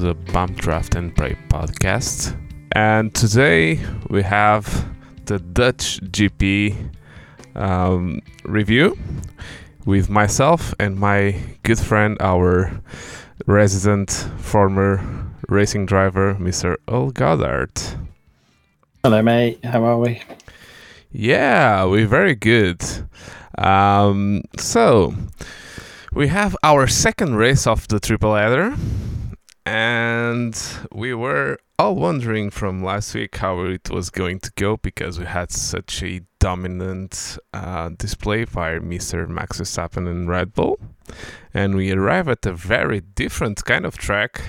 Hello, and welcome to the Bump Draft and Pray podcast. And today we have the Dutch GP um, review with myself and my good friend, our resident former racing driver, Mr. Earl Goddard. Hello, mate. How are we? Yeah, we're very good. Um, so, we have our second race of the triple header, and we were all wondering from last week how it was going to go because we had such a dominant uh, display by Mr. Max Verstappen and Red Bull, and we arrive at a very different kind of track.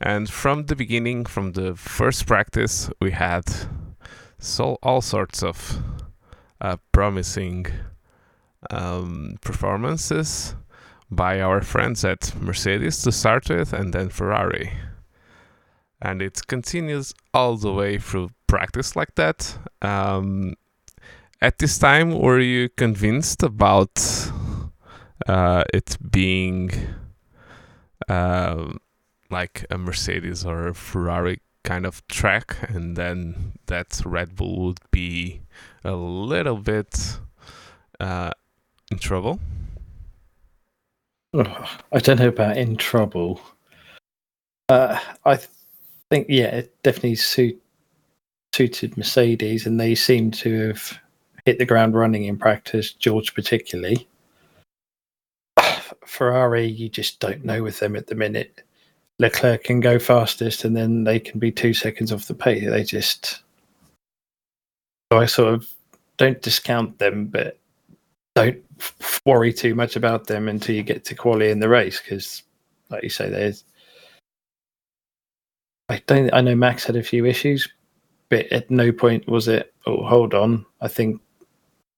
And from the beginning, from the first practice, we had so all sorts of uh, promising um, performances by our friends at Mercedes to start with, and then Ferrari. And it continues all the way through practice like that. Um, at this time, were you convinced about uh, it being uh, like a Mercedes or a Ferrari kind of track, and then that Red Bull would be a little bit uh, in trouble? I don't know about in trouble. Uh, I th- think, yeah, it definitely suit, suited Mercedes, and they seem to have hit the ground running in practice, George particularly. Ferrari, you just don't know with them at the minute. Leclerc can go fastest, and then they can be two seconds off the pace. They just. So I sort of don't discount them, but don't worry too much about them until you get to quali in the race because, like you say, there's. I don't. I know Max had a few issues, but at no point was it. Oh, hold on. I think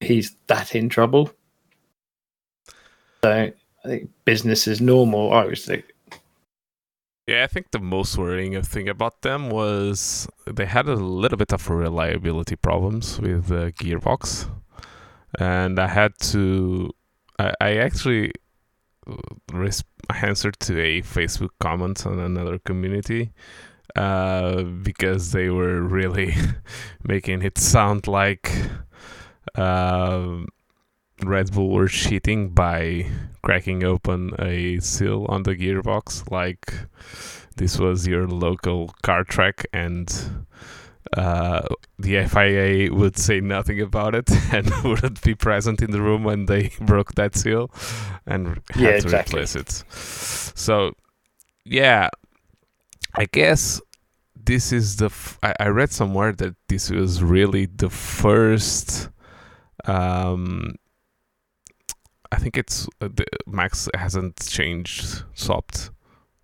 he's that in trouble. So I think business is normal. I was like, Yeah, I think the most worrying thing about them was they had a little bit of reliability problems with the gearbox, and I had to. I, I actually res- answered to a Facebook comment on another community uh, because they were really making it sound like uh, Red Bull were cheating by cracking open a seal on the gearbox like this was your local car track and uh, the FIA would say nothing about it and wouldn't be present in the room when they broke that seal and had Yeah, to exactly. replace it. So, yeah, I guess this is the. F- I, I read somewhere that this was really the first. Um, I think it's uh, the, Max hasn't changed swapped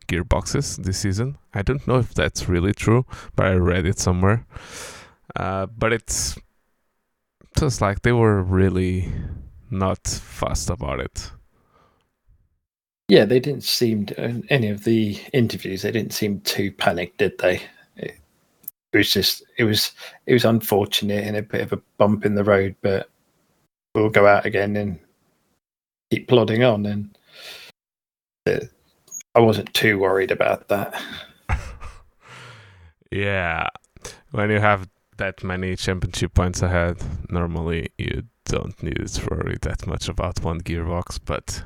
gearboxes this season. I don't know if that's really true, but I read it somewhere. Uh, but it's just like they were really not fussed about it. yeah, they didn't seem to, in any of the interviews. They didn't seem too panicked, did they? It, it was just, it was, it was unfortunate and a bit of a bump in the road, but we'll go out again and keep plodding on. And uh, I wasn't too worried about that. yeah, when you have that many championship points ahead, normally you don't need to worry that much about one gearbox. But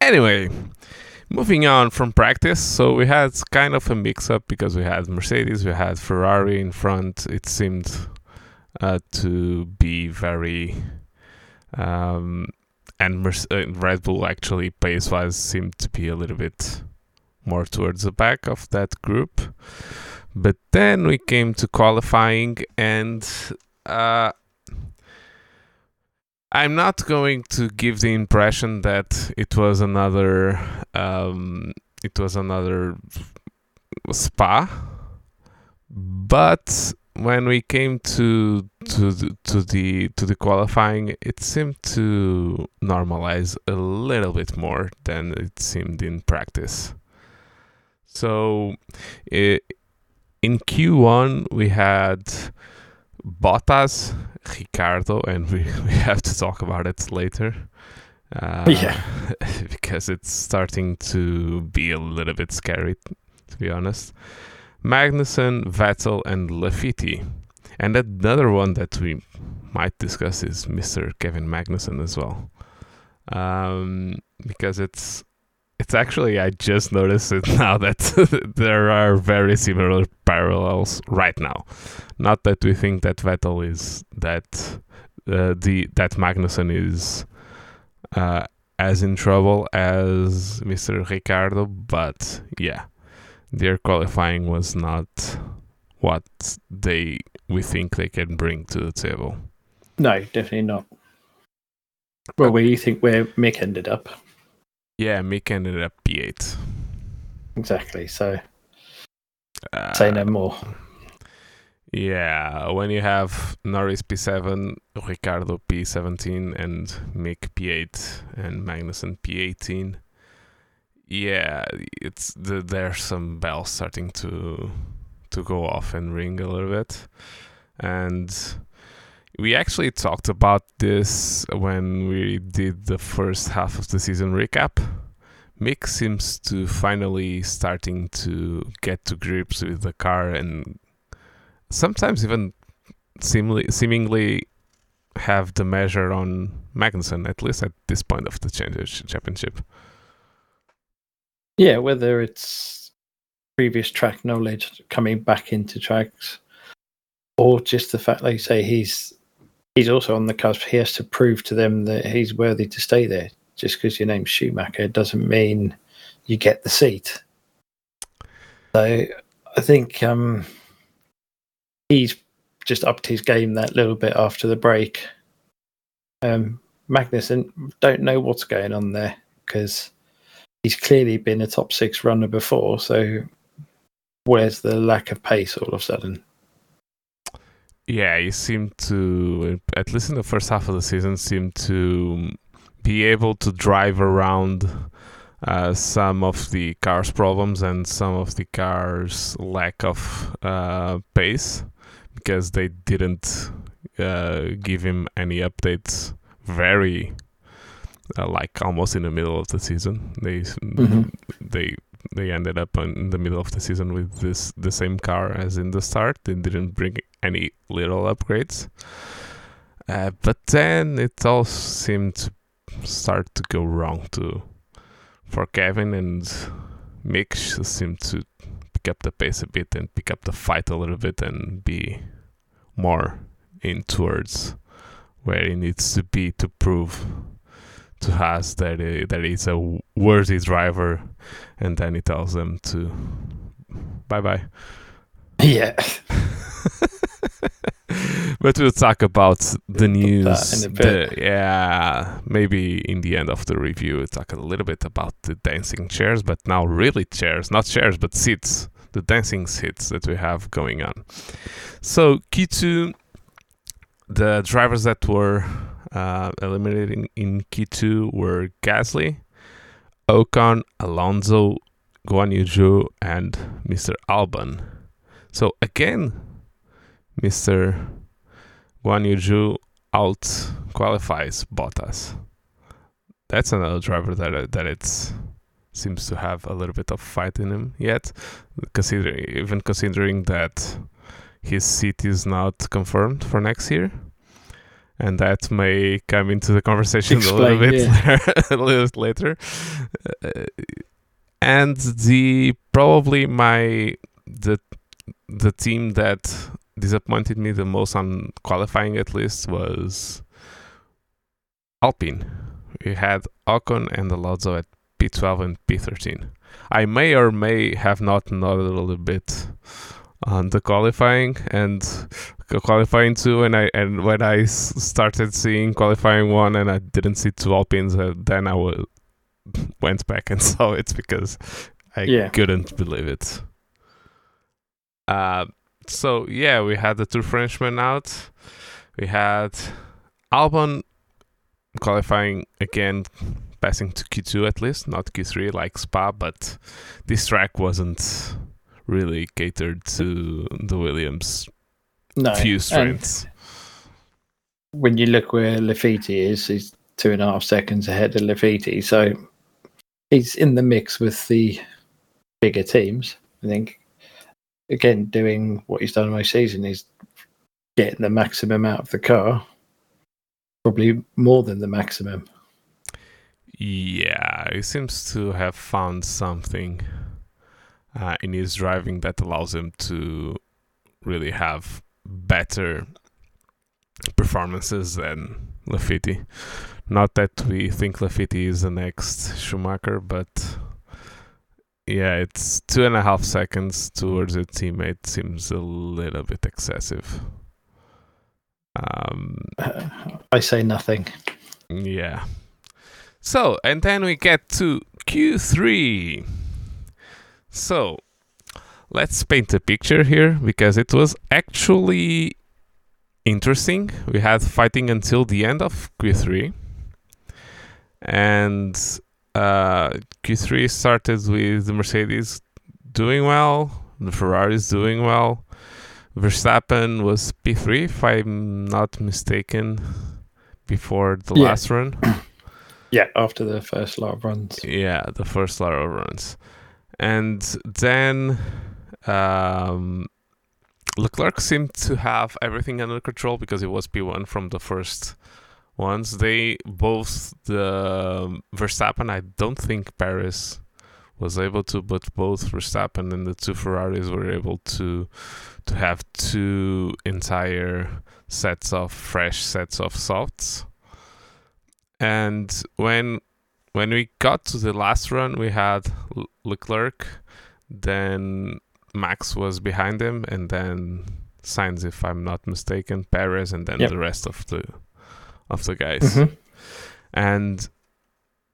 anyway, moving on from practice, so we had kind of a mix up because we had Mercedes, we had Ferrari in front. It seemed uh, to be very. Um, and Merce- uh, Red Bull actually pace wise seemed to be a little bit more towards the back of that group. But then we came to qualifying, and uh, I'm not going to give the impression that it was another um, it was another spa, but when we came to to the, to the to the qualifying, it seemed to normalize a little bit more than it seemed in practice. So, i in Q1 we had Bottas, Ricciardo, and we, we have to talk about it later. Uh, Yeah. because it's starting to be a little bit scary, to be honest. Magnussen, Vettel, and Latifi. And another one that we might discuss is Mr. Kevin Magnussen as well. Um, because it's it's actually I just noticed it now that there are very similar parallels right now. Not that we think that Vettel is that uh, the that Magnussen is uh, as in trouble as Mr. Ricciardo, but yeah, their qualifying was not what they we think they can bring to the table. No, definitely not. Well, where do you think where Mick ended up? Yeah, Mick ended up P8. Exactly. So Uh, say no more. Yeah, when you have Norris P7, Ricciardo P17, and Mick P8, and Magnussen P18, yeah, it's the, there's some bells starting to to go off and ring a little bit, and we actually talked about this when we did the first half of the season recap. Mick seems to finally starting to get to grips with the car and sometimes even seemingly, seemingly have the measure on Magnussen, at least at this point of the championship- championship. Yeah, whether it's previous track knowledge coming back into tracks, or just the fact, like say, he's he's also on the cusp. He has to prove to them that he's worthy to stay there. Just because your name's Schumacher doesn't mean you get the seat. So I think um, he's just upped his game that little bit after the break. Um, Magnussen don't know what's going on there because he's clearly been a top six runner before. So where's the lack of pace all of a sudden? Yeah, he seemed to, at least in the first half of the season, seemed to be able to drive around uh, some of the car's problems and some of the car's lack of uh, pace because they didn't uh, give him any updates very uh, like almost in the middle of the season they Mhm. they they ended up in the middle of the season with this the same car as in the start. They didn't bring any little upgrades. Uh, but then it all seemed to start to go wrong too. For Kevin and Mick seemed to pick up the pace a bit and pick up the fight a little bit and be more in towards where he needs to be to prove to Haas that he, that he's a worthy driver, and then he tells them to bye bye. Yeah, but we'll talk about the news. in a bit. the- yeah, maybe in the end of the review, we'll talk a little bit about the dancing chairs, but now really chairs, not chairs, but seats, the dancing seats that we have going on. So, Q2, the drivers that were uh, eliminated in, in Q2 were Gasly, Ocon, Alonso, Guan Yu and Mr. Albon. So, again, Mr. Guan Yu out qualifies Bottas. That's another driver that uh, that it's seems to have a little bit of fight in him yet, considering even considering that his seat is not confirmed for next year, and that may come into the conversation a little Explain, bit a little bit later. Uh, and the probably my the the team that disappointed me the most on qualifying at least was Alpine. We had Ocon and Alonso at P12 and P13. I may or may have not nodded a little bit on the qualifying and qualifying two, and I and when I started seeing qualifying one and I didn't see two Alpines, uh, then I w- went back and saw it because I Yeah. couldn't believe it. Uh, so yeah, we had the two Frenchmen out. We had Albon qualifying again, passing to Q2 at least, not Q3 like Spa, but this track wasn't really catered to the Williams no. few strengths. when you look where Latifi is, he's two and a half seconds ahead of Latifi. So he's in the mix with the bigger teams. I think again doing what he's done most season is getting the maximum out of the car, probably more than the maximum. Yeah, he seems to have found something uh, in his driving that allows him to really have better performances than Latifi. Not that we think Latifi is the next Schumacher, but yeah, it's two and a half seconds towards a teammate seems a little bit excessive. Um, I say nothing. Yeah. So, and then we get to Q3. So, let's paint a picture here because it was actually interesting. We had fighting until the end of Q3. And uh, Q3 started with the Mercedes doing well, the Ferraris doing well. Verstappen was P3, if I'm not mistaken, before the Yeah. last run. Yeah, after the first lot of runs. Yeah, the first lot of runs. And then um, Leclerc seemed to have everything under control because it was P1 from the first ones. They both, the Verstappen, I don't think Perez was able to, but both Verstappen and the two Ferraris were able to to have two entire sets of fresh sets of softs. And when when we got to the last run, we had Leclerc, then Max was behind him, and then Sainz, if I'm not mistaken, Perez, and then Yep. the rest of the of the guys. Mhm. And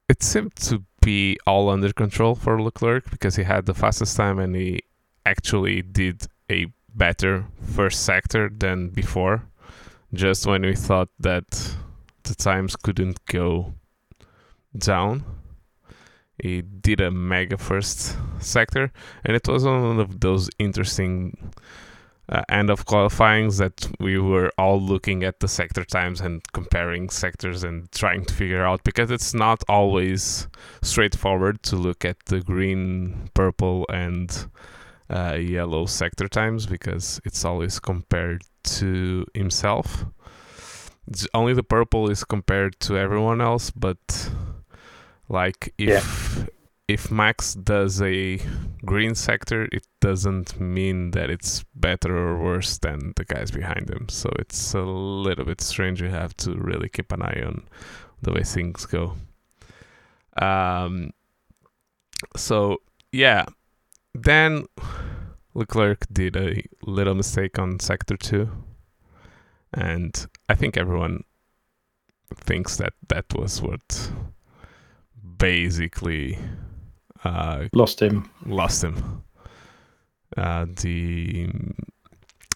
it seemed to be all under control for Leclerc because he had the fastest time and he actually did a better first sector than before. Just when we thought that the times couldn't go down, he did a mega first sector, and it was one of those interesting uh, end of qualifyings that we were all looking at the sector times and comparing sectors and trying to figure out because it's not always straightforward to look at the green, purple, and uh, yellow sector times because it's always compared to himself. It's only the purple is compared to everyone else, but like if if Max does a green sector, it doesn't mean that it's better or worse than the guys behind him. So it's a little bit strange. You have to really keep an eye on the way things go. Um. So yeah, then Leclerc did a little mistake on sector two, and I think everyone thinks that that was what basically uh, Lost him. lost him uh, the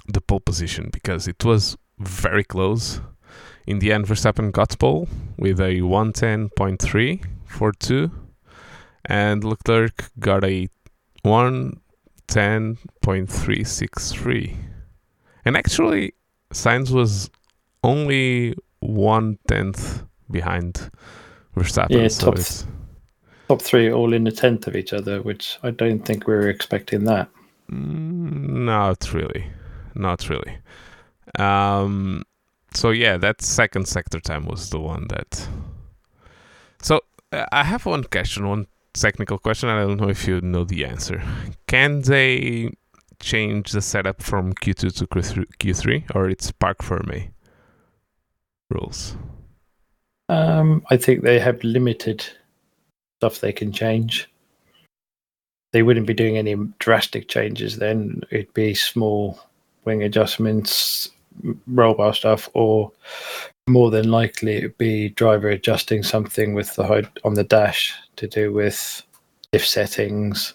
the pole position because it was very close. In the end, Verstappen got pole with a 110.342, and Leclerc got a 110.363. And actually, Sainz was only one tenth behind Verstappen. Yeah, so top it's- Top three all in a tenth of each other, which I don't think we were expecting that. Mm, Not really. Not really. Um, so yeah, that second sector time was the one that. So uh, I have one question, one technical question. I don't know if you know the answer. Can they change the setup from Q2 to Q3, Q3 or it's Parc Fermé rules? Um, I think they have limited stuff they can change. They wouldn't be doing any drastic changes then. It'd be small wing adjustments, roll bar stuff, or more than likely it'd be driver adjusting something with the HUD on the dash to do with diff settings.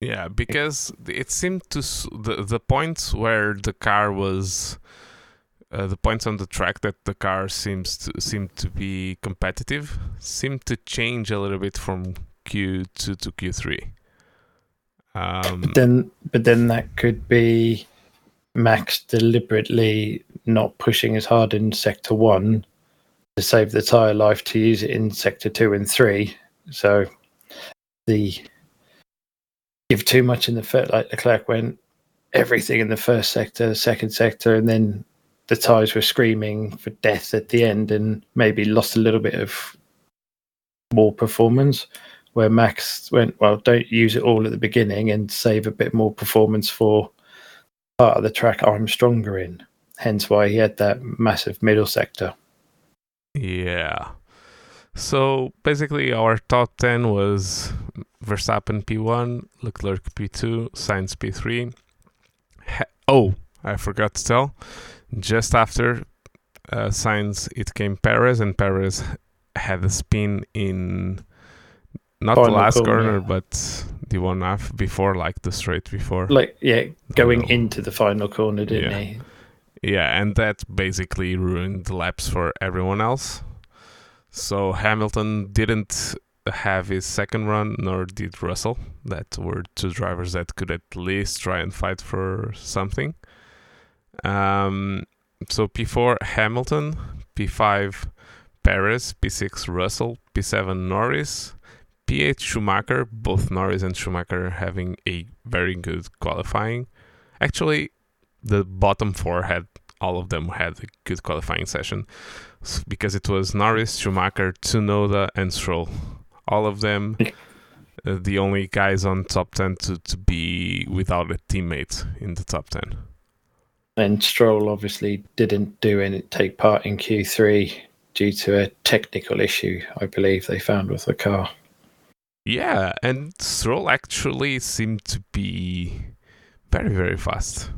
Yeah, because it seemed to the the points where the car was uh, the points on the track that the car seems to seem to be competitive seem to change a little bit from Q2 to Q3. Um, But then, but then that could be Max deliberately not pushing as hard in sector one to save the tire life to use it in sector two and three. So the give too much in the first, like the Leclerc went everything in the first sector, second sector, and then the tires were screaming for death at the end, and maybe lost a little bit of more performance. Where Max went, well, don't use it all at the beginning and save a bit more performance for part of the track I'm stronger in. Hence why he had that massive middle sector. Yeah. So basically, our top 10 was Verstappen P1, Leclerc P2, Sainz P3. oh, I forgot to tell. Just after uh, Sainz, it came Perez, and Perez had a spin in not Final the last corner, corner, but the one after before, like the straight before. Like yeah, going into the final corner, didn't yeah. he? Yeah, and that basically ruined the laps for everyone else. So Hamilton didn't have his second run, nor did Russell. That were two drivers that could at least try and fight for something. Um, so P4 Hamilton, P5 Perez, P6 Russell, P7 Norris, P8 Schumacher. Both Norris and Schumacher having a very good qualifying. Actually, the bottom four had all of them had a good qualifying session because it was Norris, Schumacher, Tsunoda, and Stroll. All of them, uh, the only guys on top 10 to, to be without a teammate in the top 10. And Stroll obviously didn't do any take part in Q3 due to a technical issue, I believe they found with the car. Yeah, and Stroll actually seemed to be very, very fast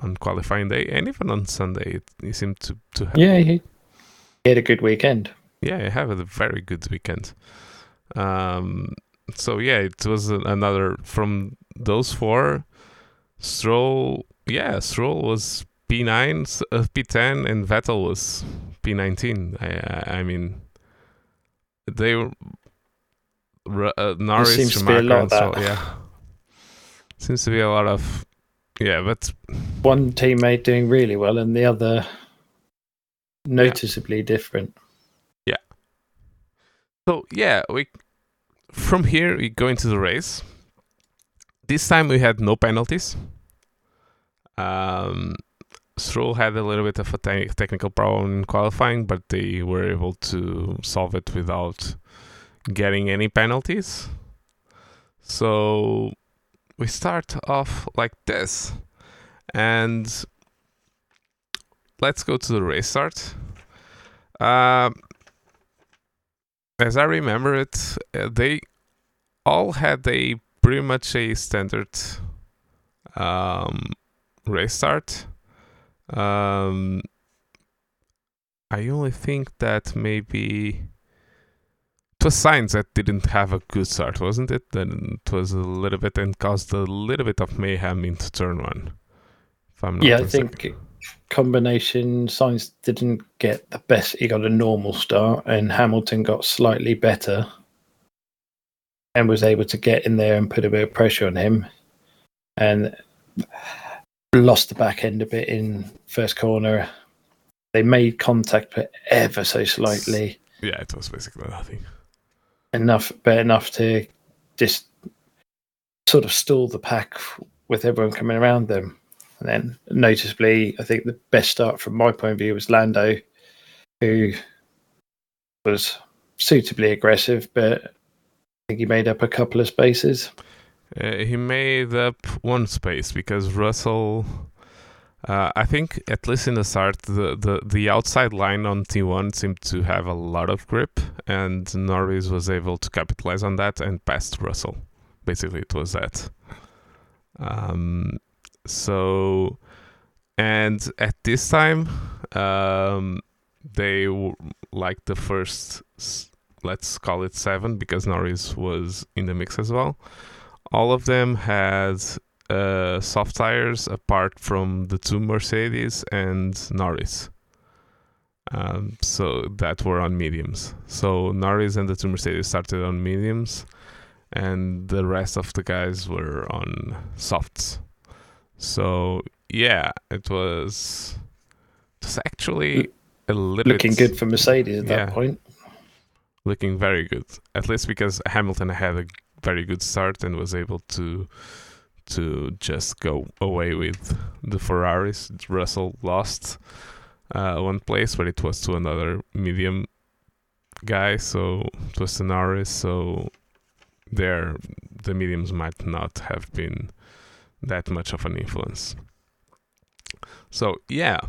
on qualifying day and even on Sunday. he seemed to, to have. Yeah, he, he had a good weekend. Yeah, he had a very good weekend. Um, so yeah, it was another from those four. Stroll, yeah, Stroll was P9, uh, P10, and Vettel was P19. I, I mean, they were uh, Norris, seems Schumacher, to be a lot so, yeah. Seems to be a lot of yeah, but one teammate doing really well and the other noticeably yeah. different. Yeah. So yeah, we from here we go into the race. This time we had no penalties. Um, Stroll had a little bit of a te- technical problem in qualifying, but they were able to solve it without getting any penalties. So we start off like this. And let's go to the race start. Uh, as I remember it, uh, they all had a pretty much a standard um, race start. Um, I only think that maybe it was Sainz that didn't have a good start, wasn't it? Then it was a little bit and caused a little bit of mayhem into turn one. yeah, I think combination Sainz didn't get the best. He got a normal start, and Hamilton got slightly better, and was able to get in there and put a bit of pressure on him, and lost the back end a bit in first corner. They made contact, but ever so slightly. Yeah, it was basically nothing. Enough, but enough to just sort of stall the pack with everyone coming around them. And then, noticeably, I think the best start from my point of view was Lando, who was suitably aggressive, but I think he made up a couple of spaces. Uh, he made up one space because Russell, uh, I think at least in the start, the, the, the outside line on T1 seemed to have a lot of grip, and Norris was able to capitalize on that and passed Russell. Basically, it was that. Um, so, and at this time, um, they like the first, let's call it seven, because Norris was in the mix as well. All of them had uh, soft tires apart from the two Mercedes and Norris. Um, so that were on mediums. So Norris and the two Mercedes started on mediums, and the rest of the guys were on softs. So yeah, it was was actually a little looking bit, good for Mercedes at that point. looking very good. At least because Hamilton had a very good start and was able to to just go away with the Ferraris. Russell lost uh, one place, but it was to another medium guy, so it was to Norris. So there, the mediums might not have been that much of an influence. So yeah,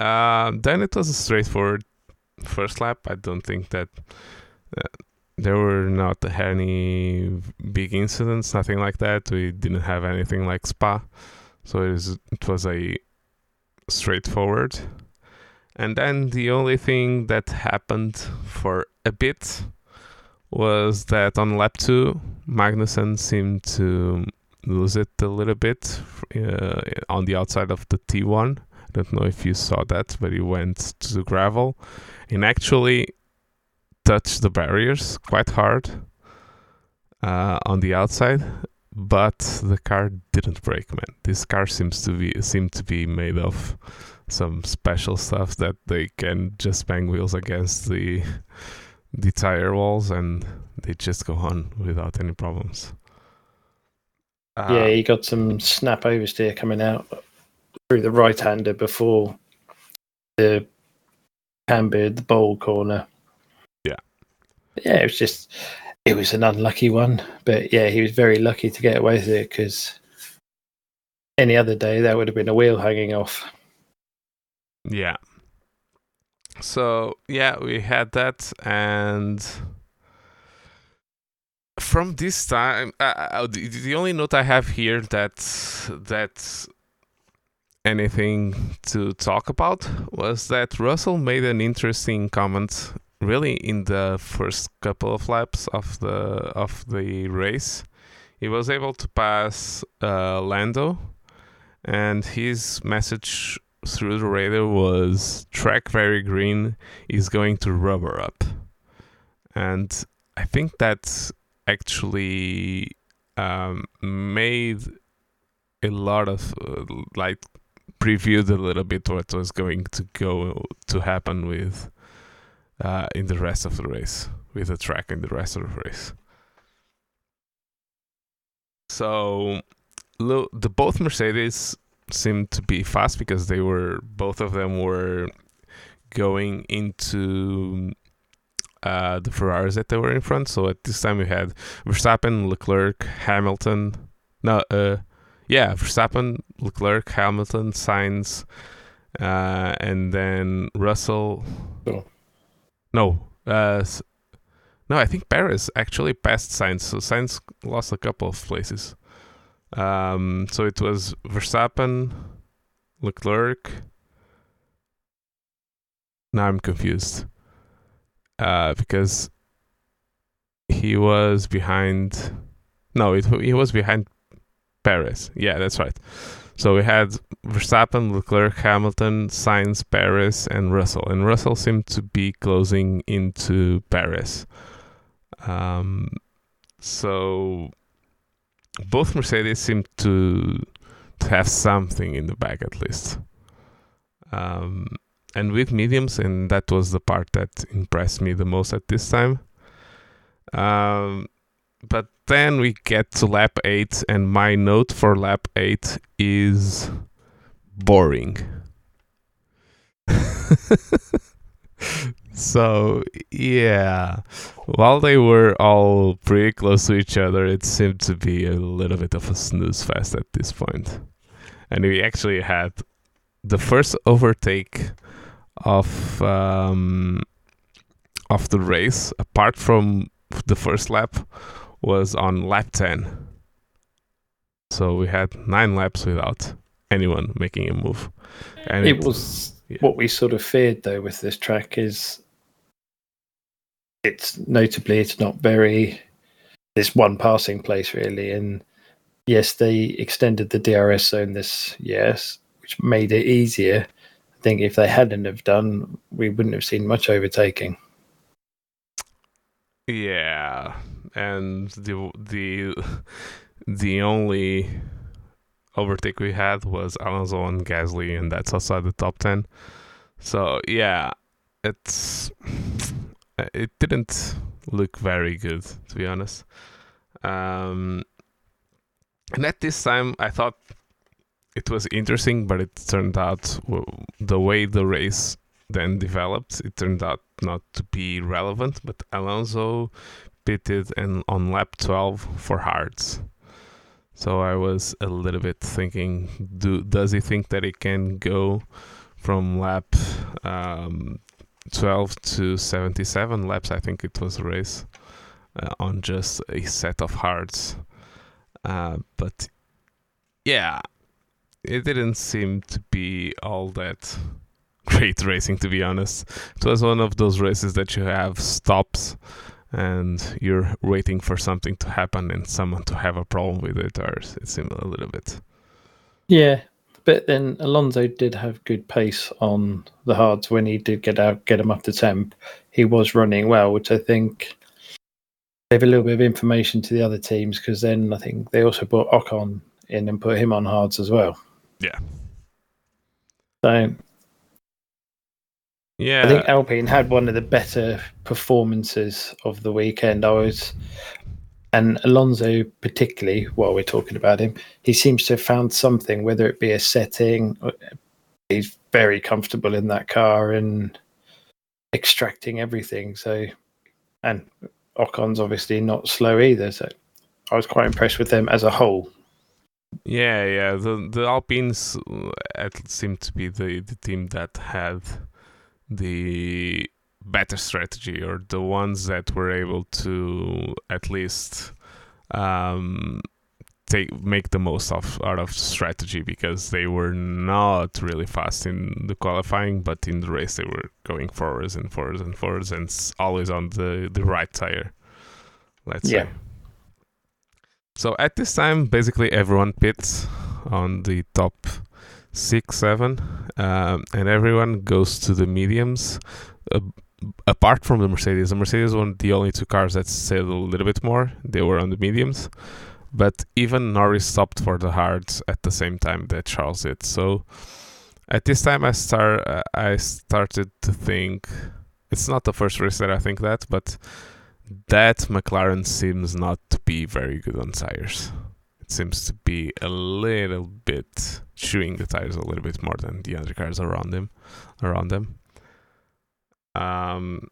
uh, then it was a straightforward first lap. I don't think that uh, there were not any big incidents, nothing like that. We didn't have anything like Spa, so it was, it was a straightforward. And then the only thing that happened for a bit was that on lap two, Magnussen seemed to lose it a little bit uh, on the outside of the T1. I don't know if you saw that, but he went to gravel and actually touched the barriers quite hard uh, on the outside, but the car didn't break. Man, this car seems to be seem to be made of some special stuff that they can just bang wheels against the the tire walls and they just go on without any problems. Uh, yeah, he got some snap oversteer coming out through the right hander before the cambered the bowl corner. Yeah. It was just it was an unlucky one, but yeah, he was very lucky to get away with it because any other day that would have been a wheel hanging off. Yeah. So yeah, we had that, and from this time, uh, uh, the, the only note I have here that that anything to talk about was that Russell made an interesting comment, really in the first couple of laps of the of the race. He was able to pass uh, Lando, and his message through the radar was track very green is going to rubber up and i think that actually um, made a lot of uh, like previewed a little bit what was going to go to happen with uh, in the rest of the race with the track in the rest of the race so the both mercedes seemed to be fast because they were both of them were going into uh, the Ferraris that they were in front. So at this time we had Verstappen, Leclerc, Hamilton. No, uh, yeah, Verstappen, Leclerc, Hamilton, Sainz, uh, and then Russell. Oh. No, uh, no, I think Perez actually passed Sainz. So Sainz lost a couple of places. Um, so it was Verstappen, Leclerc. Now I'm confused. Uh, because he was behind. No, it, he was behind Perez. Yeah, that's right. So we had Verstappen, Leclerc, Hamilton, Sainz, Perez, and Russell. And Russell seemed to be closing into Perez. Um, so both Mercedes seemed to to have something in the bag at least. Um, and with mediums, and that was the part that impressed me the most at this time. Um, but then we get to lap eight, and my note for lap eight is boring. so yeah, while they were all pretty close to each other, it seemed to be a little bit of a snooze fest at this point. And we actually had the first overtake of um, of the race, apart from the first lap, was on lap ten. So we had nine laps without anyone making a move, and it was yeah. what we sort of feared though with this track is it's notably it's not very this one passing place really. And yes they extended the drs zone this yes which made it easier. I think if they hadn't have done we wouldn't have seen much overtaking. Yeah, and the the the only overtake we had was Alonso and Gasly, and that's outside the top ten. So yeah, it's it didn't look very good to be honest. Um, and at this time, I thought it was interesting, but it turned out the way the race then developed, it turned out not to be relevant. But Alonso pitted and on lap 12 for hards. So I was a little bit thinking, do does he think that he can go from lap um, 12 to 77 laps? I think it was a race uh, on just a set of hards. Uh, but yeah, it didn't seem to be all that great racing, to be honest. It was one of those races that you have stops and you're waiting for something to happen and someone to have a problem with it, or it seemed a little bit. Yeah, but then Alonso did have good pace on the hards when he did get out, get him up to temp. He was running well, which I think gave a little bit of information to the other teams because then I think they also brought Ocon in and put him on hards as well. Yeah. So yeah, I think Alpine had one of the better performances of the weekend. I was, and Alonso particularly, while we're talking about him, he seems to have found something, whether it be a setting. He's very comfortable in that car and extracting everything. So, and Ocon's obviously not slow either. So, I was quite impressed with them as a whole. Yeah, yeah. The the Alpines uh, seemed to be the the team that had the better strategy or the ones that were able to at least um, take make the most of out of strategy because they were not really fast in the qualifying, but in the race they were going forwards and forwards and forwards and always on the the right tire. Let's yeah. say. So at this time, basically everyone pits on the top six, seven, um, and everyone goes to the mediums. Uh, apart from the Mercedes, the Mercedes were the only two cars that sailed a little bit more. They were on the mediums, but even Norris stopped for the hards at the same time that Charles did. So at this time, I start uh, I started to think it's not the first race that I think that, but that McLaren seems not to be very good on tires seems to be a little bit chewing the tires a little bit more than the other cars around them around them um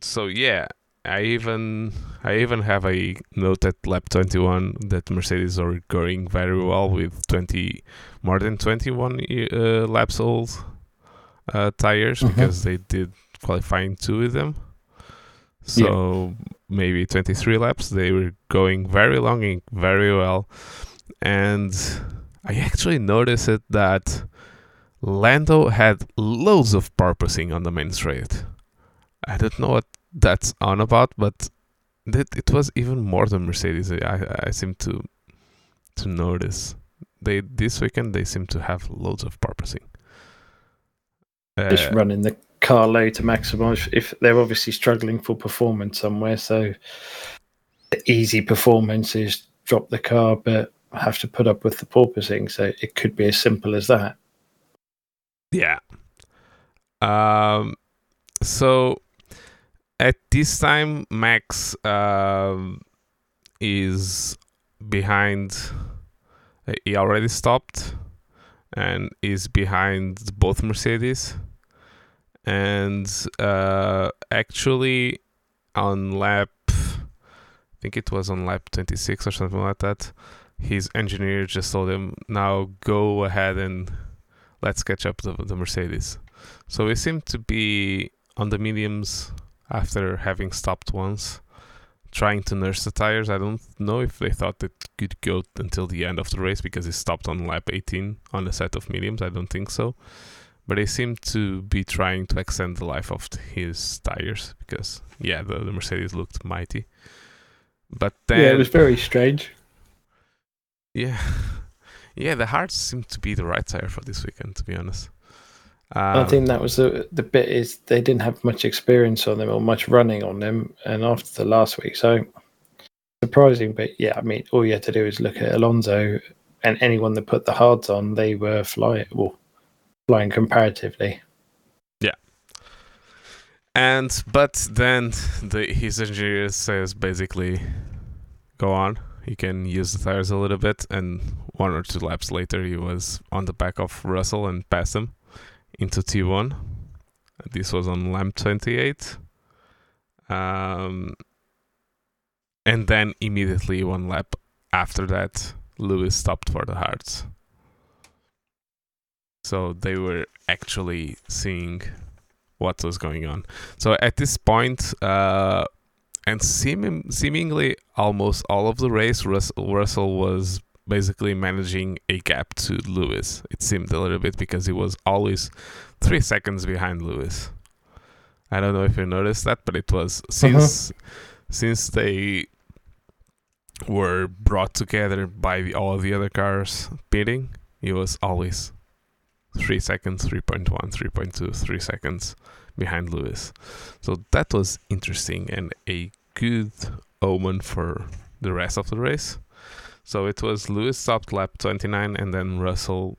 so yeah i even i even have a note at lap 21 that mercedes are going very well with 20 more than 21 uh, laps old uh, tires mm-hmm. because they did qualifying two with them so yeah. maybe 23 laps. They were going very long and very well. And I actually noticed it that Lando had loads of porpoising on the main straight. I don't know what that's on about, but it, it was even more than Mercedes. I, I seem to to notice. They this weekend they seem to have loads of porpoising. Uh, Just running the car low to maximize if they're obviously struggling for performance somewhere. So the easy performance is drop the car, but have to put up with the porpoising. So it could be as simple as that. Yeah. Um. So at this time, Max um, is behind. He already stopped and is behind both Mercedes and uh, actually on lap I think it was on lap 26 or something like that his engineer just told him now go ahead and let's catch up the, the Mercedes. So we seem to be on the mediums after having stopped once trying to nurse the tires. I don't know if they thought it could go until the end of the race because he stopped on lap 18 on a set of mediums. I don't think so but they seem to be trying to extend the life of his tires because yeah the, the mercedes looked mighty but then yeah it was very strange yeah yeah the hards seem to be the right tire for this weekend to be honest um, I think that was the the bit is they didn't have much experience on them or much running on them, and after the last week, so surprising. But yeah, I mean, all you had to do is look at Alonso and anyone that put the hards on, they were flying. Well, flying comparatively. Yeah. And but then the his engineer says basically, go on. You can use the tires a little bit, and one or two laps later, he was on the back of Russell and passed him into T1. This was on lap 28. Um, and then immediately one lap after that, Lewis stopped for the hards. So they were actually seeing what was going on. So at this point, uh, and seem- seemingly almost all of the race, Rus- Russell was basically managing a gap to Lewis. It seemed a little bit because he was always three seconds behind Lewis. I don't know if you noticed that, but it was since uh-huh. since they were brought together by the, all the other cars pitting, he was always three seconds, 3.1, 3.2, three seconds behind Lewis. So that was interesting and a good omen for the rest of the race. So it was Lewis stopped lap 29 and then Russell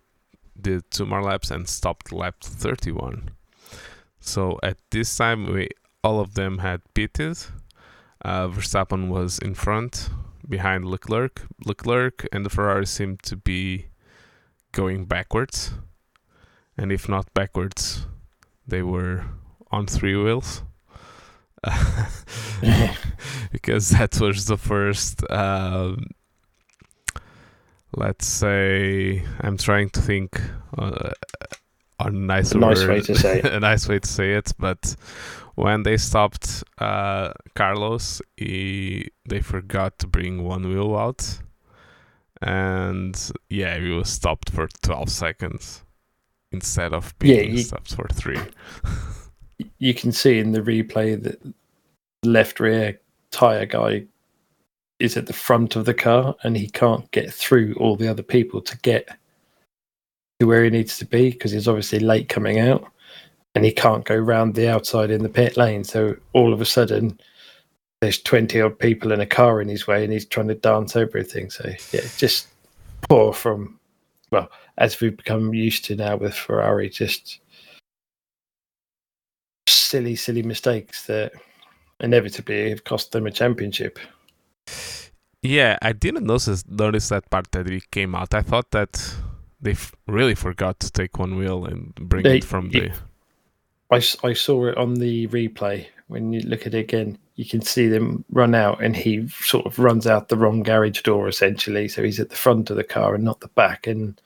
did two more laps and stopped lap 31. So at this time, we all of them had pitted. Uh, Verstappen was in front, behind Leclerc. Leclerc and the Ferrari seemed to be going backwards, and if not backwards, they were on three wheels. because that was the first um, let's say i'm trying to think uh, a nice, a nice way to say it. a nice way to say it but when they stopped uh, carlos he, they forgot to bring one wheel out and yeah he was stopped for 12 seconds instead of being yeah, you, stopped for three you can see in the replay that left rear tire guy is at the front of the car and he can't get through all the other people to get to where he needs to be because he's obviously late coming out and he can't go round the outside in the pit lane. So all of a sudden, there's 20 odd people in a car in his way and he's trying to dance over everything. So, yeah, just poor from, well, as we've become used to now with Ferrari, just silly, silly mistakes that inevitably have cost them a championship. Yeah, I didn't notice notice that part that it came out. I thought that they f- really forgot to take one wheel and bring they, it from the. I, I saw it on the replay. When you look at it again, you can see them run out, and he sort of runs out the wrong garage door essentially. So he's at the front of the car and not the back, and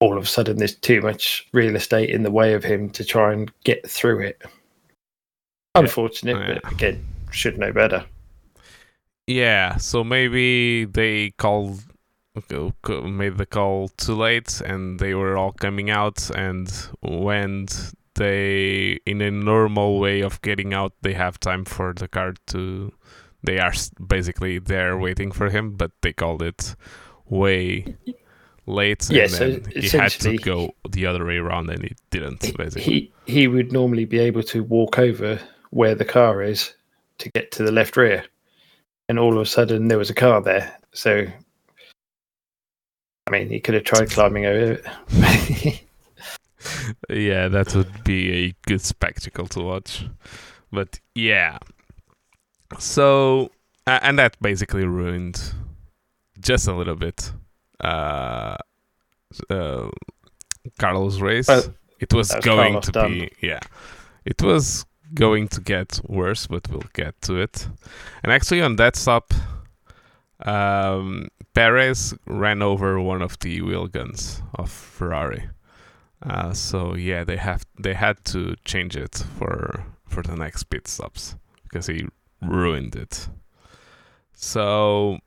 all of a sudden there's too much real estate in the way of him to try and get through it. Unfortunate, oh, yeah. but again, should know better. Yeah, so maybe they called made the call too late and they were all coming out and when they in a normal way of getting out they have time for the car to they are basically there waiting for him but they called it way late yeah, and so he had to go the other way around and he didn't basically he he would normally be able to walk over where the car is to get to the left rear and all of a sudden there was a car there so I mean, he could have tried climbing over it. yeah, that would be a good spectacle to watch. But yeah. So, uh, and that basically ruined just a little bit uh, uh, Carlos' race. it was going Carlos to done. be, yeah. It was going to get worse, but we'll get to it. And actually, on that stop, um, Perez ran over one of the wheel guns of Ferrari. Uh, so yeah, they have they had to change it for for the next pit stops because he ruined it. So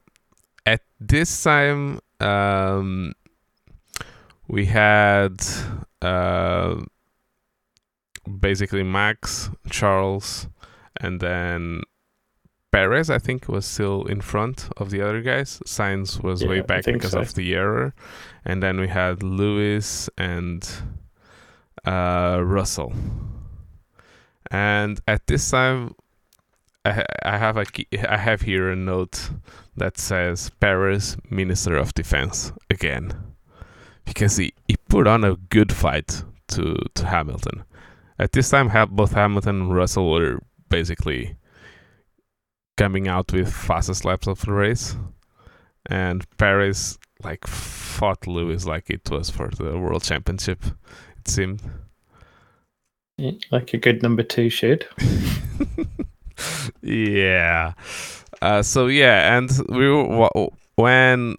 at this time, um, we had uh, basically Max, Charles, and then Perez, I think, was still in front of the other guys. Sainz was yeah, way back because so. of the error. And then we had Lewis and uh, Russell. And at this time, I, I have a key, I have here a note that says Perez Minister of Defense, again, because he, he put on a good fight to to Hamilton. At this time, both Hamilton and Russell were basically coming out with fastest laps of the race, and Perez like fought Lewis like it was for the world championship. It seemed like a good number two should. yeah. Uh, so yeah, and we were, when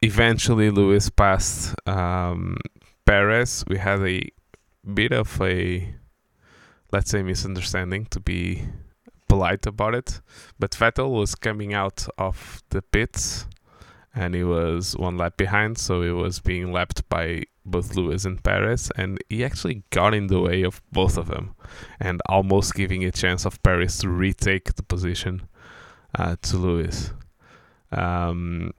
eventually Lewis passed um, Perez, we had a bit of a let's say misunderstanding to be polite about it. But Vettel was coming out of the pits and he was one lap behind, so he was being lapped by both Lewis and Perez, and he actually got in the way of both of them, and almost giving a chance of Perez to retake the position uh, to Lewis. Um,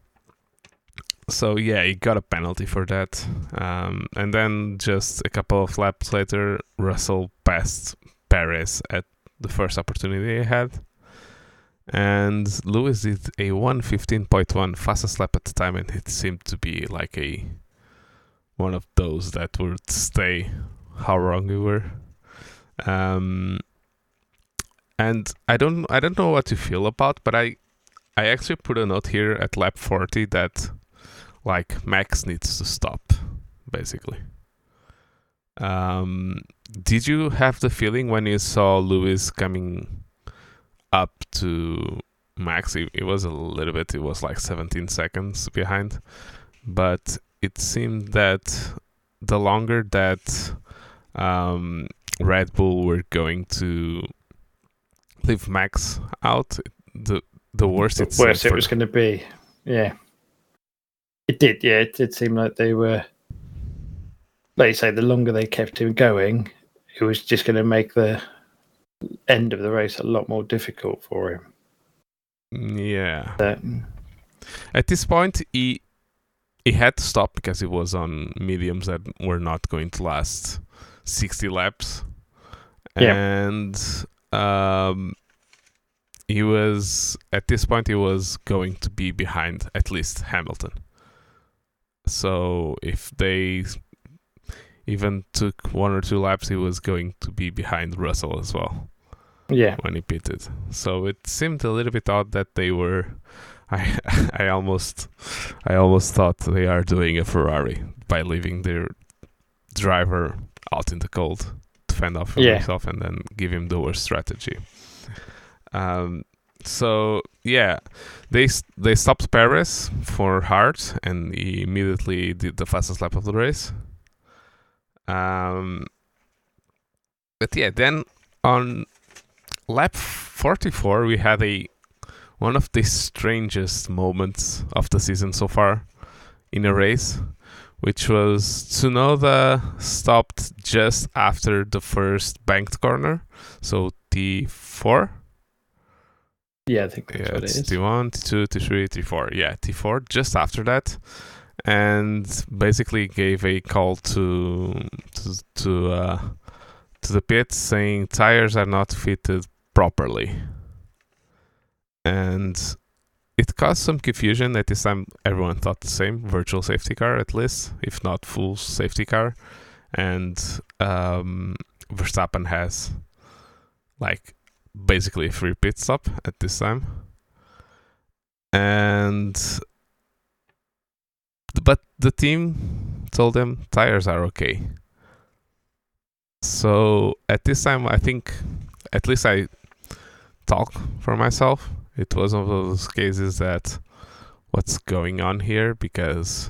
so yeah, he got a penalty for that, um, and then just a couple of laps later, Russell passed Perez at the first opportunity he had and Lewis did a 115.1 fastest lap at the time, and it seemed to be like a one of those that would stay how wrong we were. Um, and I don't I don't know what to feel about, but I I actually put a note here at lap 40 that like Max needs to stop, basically. Um, did you have the feeling when you saw Lewis coming up to max. It, it, was a little bit, it was like 17 seconds behind. But it seemed that the longer that um, Red Bull were going to leave Max out, the the worse it the worse it was going to be. Yeah, it did. Yeah, it did seem like they were. Like you say, the longer they kept him going, it was just going to make the end of the race a lot more difficult for him. Yeah. At this point, he he had to stop because he was on mediums that were not going to last 60 laps. Yeah. And um, he was at this point he was going to be behind at least Hamilton. So if they even took one or two laps, he was going to be behind Russell as well. Yeah, when he pitted. So it seemed a little bit odd that they were. I I almost I almost thought they are doing a Ferrari by leaving their driver out in the cold to fend off yeah. himself and then give him the worst strategy. Um, so yeah, they they stopped Perez for hard, and he immediately did the fastest lap of the race. Um, but yeah, then on lap 44 we had a one of the strangest moments of the season so far in a race which was Tsunoda stopped just after the first banked corner. So T4 yeah I think that's yeah, what it's it is T1 T2 T3 T4 yeah T4 just after that. And basically gave a call to to to uh, to the pit saying tires are not fitted properly. And it caused some confusion. At this time, everyone thought the same virtual safety car, at least, if not full safety car. And um, Verstappen has like basically a free pit stop at this time. And but the team told them tires are okay. So at this time, I think, at least I talk for myself. It was one of those cases that what's going on here because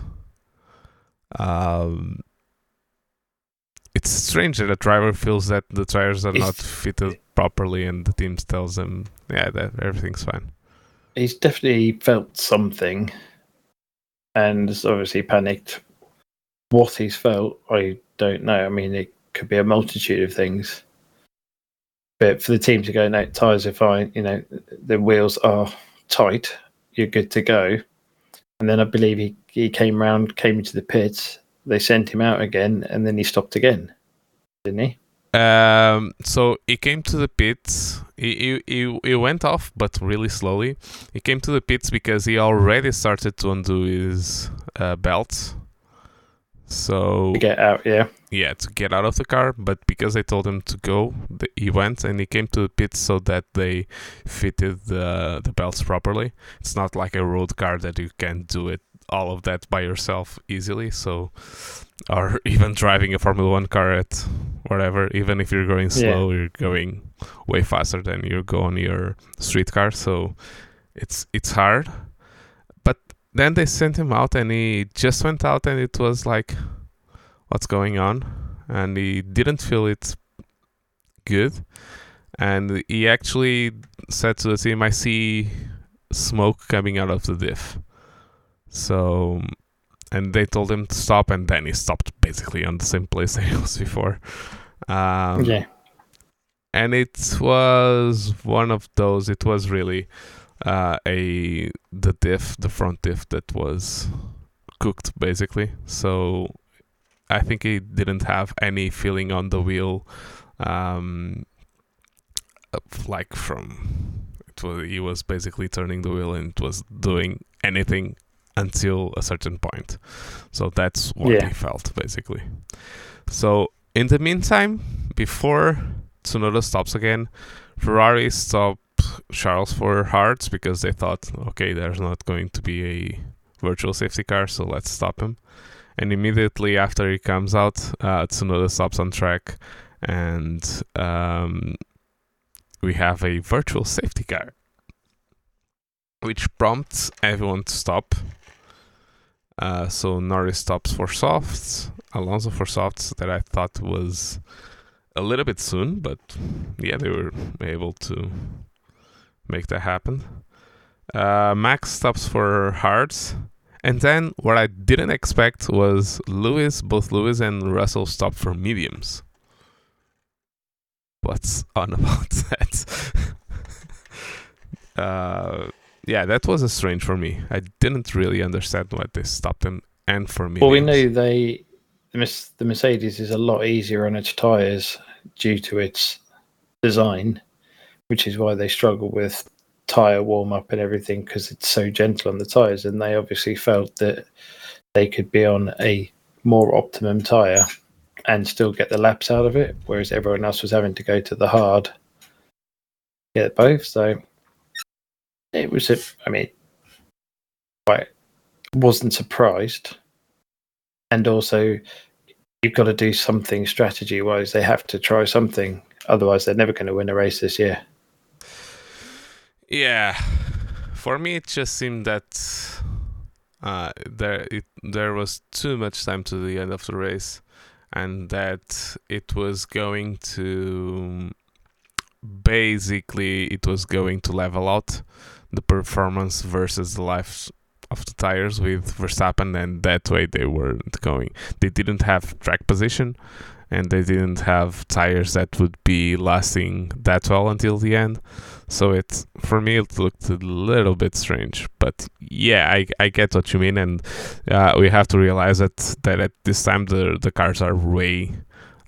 um, it's strange that a driver feels that the tires are not fitted properly and the team tells them, yeah, that everything's fine. He's definitely felt something and has obviously panicked. What he's felt, I don't know. I mean, it could be a multitude of things. But for the team to go, no, tyres are fine, you know, the wheels are tight, you're good to go. And then I believe he, he came round, came into the pits, they sent him out again, and then he stopped again, didn't he? Um, so he came to the pits. He, he, he went off, but really slowly. He came to the pits because he already started to undo his uh, belts So To get out, yeah. yeah, to get out of the car, but because I told him to go, the, he went and he came to the pits so that they fitted the the belts properly. It's not like a road car that you can do it all of that by yourself easily. So, or even driving a Formula One car at whatever, even if you're going slow, you're going way faster than you go on your street car. So, it's it's hard. Then they sent him out and he just went out and it was like what's going on? And he didn't feel it good. And he actually said to the team i see smoke coming out of the diff. So and they told him to stop and then he stopped basically on the same place that he was before. Um, yeah. and it was one of those it was really uh, a the diff the front diff that was cooked basically. So i think he didn't have any feeling on the wheel um, like from it was he was basically turning the wheel and it was doing anything until a certain point. So that's what Yeah. he felt basically. So in the meantime before Tsunoda stops again Ferrari stopped Charles for hards because they thought, okay, there's not going to be a virtual safety car, so let's stop him. And immediately after he comes out, uh, Tsunoda stops on track, and um, we have a virtual safety car, which prompts everyone to stop. Uh, so Norris stops for softs, Alonso for softs that I thought was a little bit soon, but yeah, they were able to make that happen. Uh, Max stops for hards. And then what I didn't expect was Lewis, both Lewis and Russell stopped for mediums. What's on about that? uh, yeah, that was a strange for me. I didn't really understand why they stopped them and for mediums. Well, we know they the Mercedes is a lot easier on its tyres due to its design, which is why they struggle with tyre warm up and everything because it's so gentle on the tyres. And they obviously felt that they could be on a more optimum tyre and still get the laps out of it, whereas everyone else was having to go to the hard get both. So it was a, I mean, quite wasn't surprised and also you've got to do something strategy wise they have to try something otherwise they're never going to win a race this year Yeah, for me it just seemed that uh, there it, there was too much time to the end of the race, and that it was going to basically it was going to level out the performance versus the life of the tires with Verstappen, and that way they weren't going. They didn't have track position, and they didn't have tires that would be lasting that well until the end. So it for me it looked a little bit strange, but yeah, I, I get what you mean, and uh, we have to realize that that at this time the the cars are way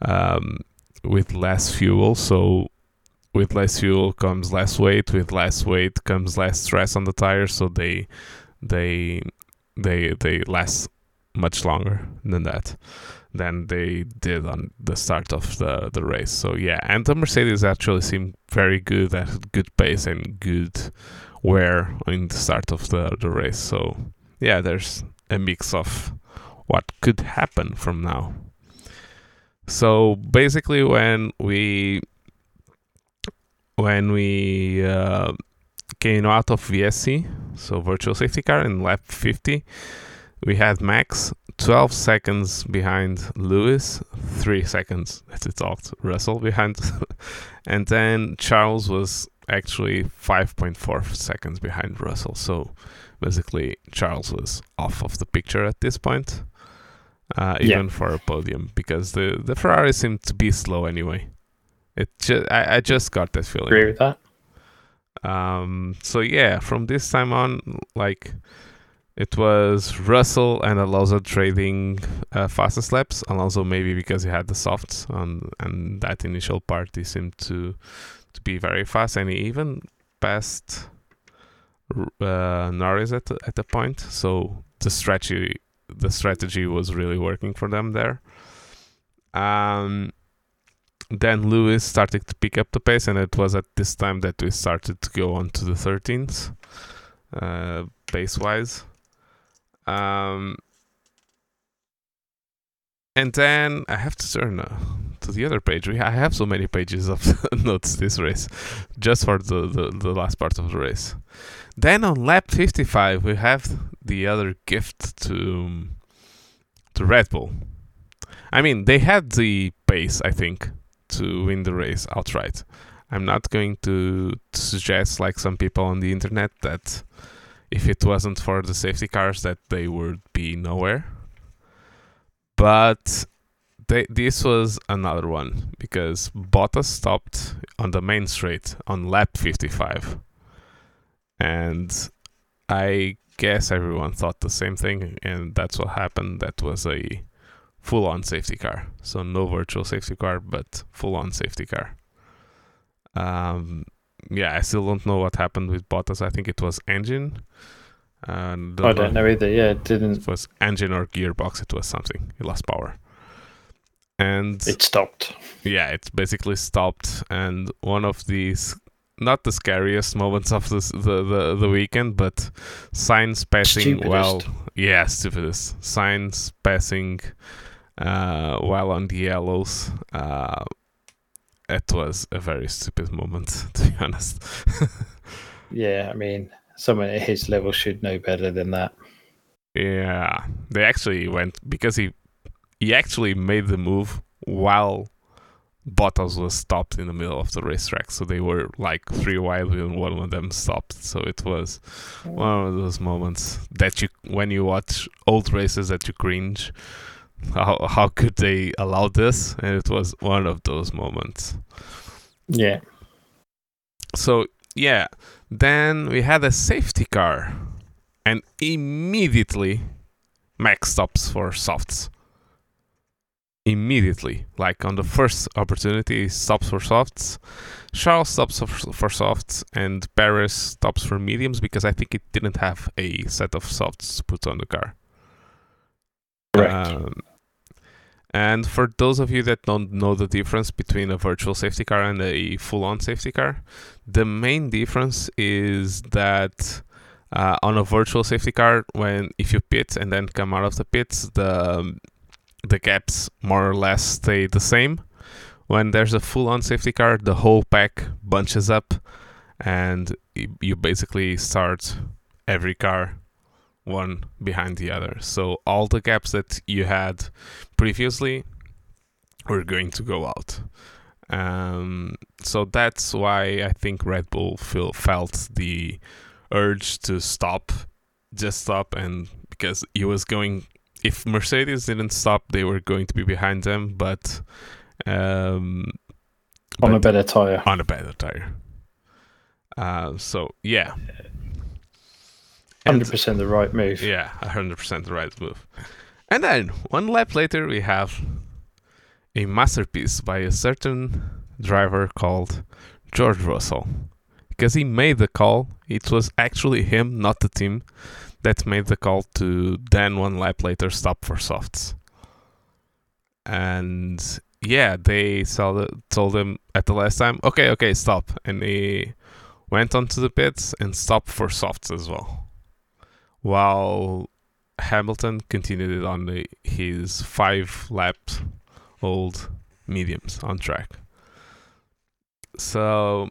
um, with less fuel, so with less fuel comes less weight, with less weight comes less stress on the tires, so they they they they last much longer than that than they did on the start of the, the race. So yeah, and the Mercedes actually seemed very good at good pace and good wear in the start of the, the race. So yeah, there's a mix of what could happen from now. So basically, when we when we uh, came out of VSC, so virtual safety car in lap 50, we had Max 12 seconds behind Lewis, 3 seconds, as it talked, Russell behind, and then Charles was actually 5.4 seconds behind Russell. So basically, Charles was off of the picture at this point, uh, Yeah. even for a podium, because the, the Ferrari seemed to be slow anyway. It I, I just got that feeling. agree with that Um, so yeah, from this time on, like it was Russell and Alonso trading uh, fastest laps. Alonso maybe because he had the softs on and that initial part he seemed to to be very fast, and he even passed uh, Norris at at the point. So the strategy the strategy was really working for them there. Um, then Lewis started to pick up the pace, and it was at this time that we started to go on to the 13th, uh, pace wise. Um, and then I have to turn uh, to the other page. We I have so many pages of notes this race, just for the, the, the last part of the race. Then on lap 55, we have the other gift to to Red Bull. I mean, they had the pace, I think, to win the race outright. I'm not going to, to suggest, like some people on the internet, that if it wasn't for the safety cars, that they would be nowhere. But they, this was another one because Bottas stopped on the main straight on lap 55. And I guess everyone thought the same thing, and that's what happened. That was a full on safety car. So no virtual safety car, but full on safety car. Um, yeah, I still don't know what happened with Bottas. I think it was engine. And I don't know either. Yeah, it didn't. It was engine or gearbox. It was something. It lost power. And it stopped. Yeah, it basically stopped. And one of these, not the scariest moments of this, the, the, the weekend, but Sainz passing stupidest. well. Yeah, stupidest. Sainz passing uh, while on the yellows. Uh, it was a very stupid moment, to be honest. yeah, I mean, someone at his level should know better than that. Yeah, they actually went because he he actually made the move while Bottas was stopped in the middle of the racetrack. So they were like three wide and one of them stopped. So it was one of those moments that you, when you watch old races, that you cringe. How how could they allow this? And it was one of those moments. Yeah. So yeah, then we had a safety car, and immediately Max stops for softs. Immediately, like on the first opportunity, stops for softs. Charles stops for, softs, and Perez stops for mediums because I think it didn't have a set of softs to put on the car. Right. Um, and for those of you that don't know the difference between a virtual safety car and a full on safety car, the main difference is that uh, on a virtual safety car, when if you pit and then come out of the pits, the the gaps more or less stay the same. When there's a full on safety car, the whole pack bunches up and you basically start every car one behind the other. So all the gaps that you had previously were going to go out. Um, so that's why I think Red Bull feel, felt the urge to stop, just stop, and because he was going. If Mercedes didn't stop, they were going to be behind them, but um, on but a better tire. On a better tire. Uh, so yeah, Hundred percent the right move. Yeah, hundred percent the right move. And then one lap later, we have a masterpiece by a certain driver called George Russell, because he made the call. It was actually him, not the team, that made the call to then one lap later stop for softs. And yeah, they the, told him at the last time, okay, okay, stop, and he went onto the pits and stopped for softs as well while Hamilton continued on the, his five lap old mediums on track. So,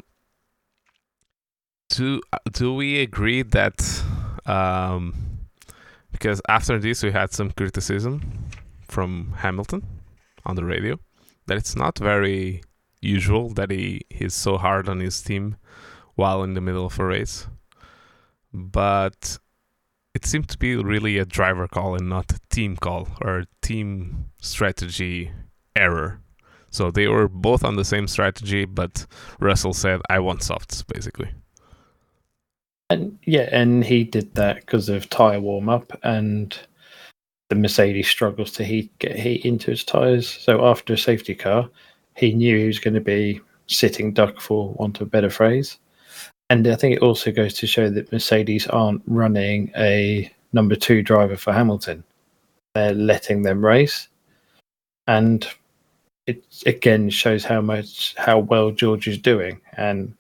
do do we agree that um, because after this we had some criticism from Hamilton on the radio that it's not very usual that he he's so hard on his team while in the middle of a race, but it seemed to be really a driver call and not a team call or team strategy error. So they were both on the same strategy, but Russell said, "I want softs," basically. And yeah, and he did that because of tire warm up, and the Mercedes struggles to heat get heat into its tires. So after a safety car, he knew he was going to be sitting duck, for want of a better phrase. And I think it also goes to show that Mercedes aren't running a number two driver for Hamilton. they're letting them race, and it again shows how much how well George is doing, and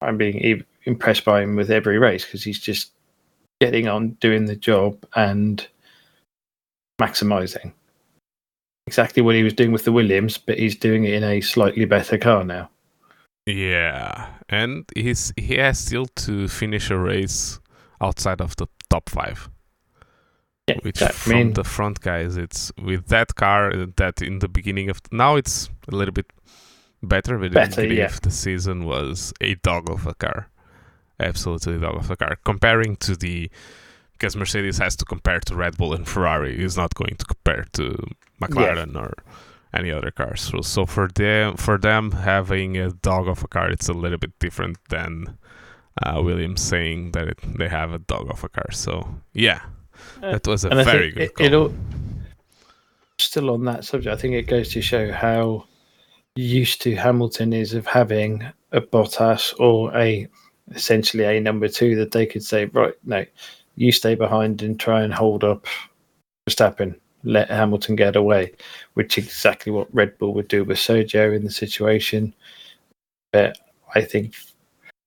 I'm being impressed by him with every race because he's just getting on, doing the job, and maximizing exactly what he was doing with the Williams, but he's doing it in a slightly better car now. Yeah, and he's he has still to finish a race outside of the top five. Yeah, which that, from I mean, the front guys, it's with that car uh, that in the beginning of now it's a little bit better, but Better, in the beginning yeah. the season was a dog of a car, absolutely dog of a car. Comparing to the because Mercedes has to compare to Red Bull and Ferrari is not going to compare to McLaren or any other cars. So, so for them, for them having a dog of a car, it's a little bit different than uh, Williams saying that it, they have a dog of a car. So yeah, that was a and very good it, call. it all, still on that subject. I think it goes to show how used to Hamilton is of having a Bottas or a essentially a number two that they could say, right, no, you stay behind and try and hold up Verstappen, let Hamilton get away, which is exactly what Red Bull would do with Sergio in the situation. But I think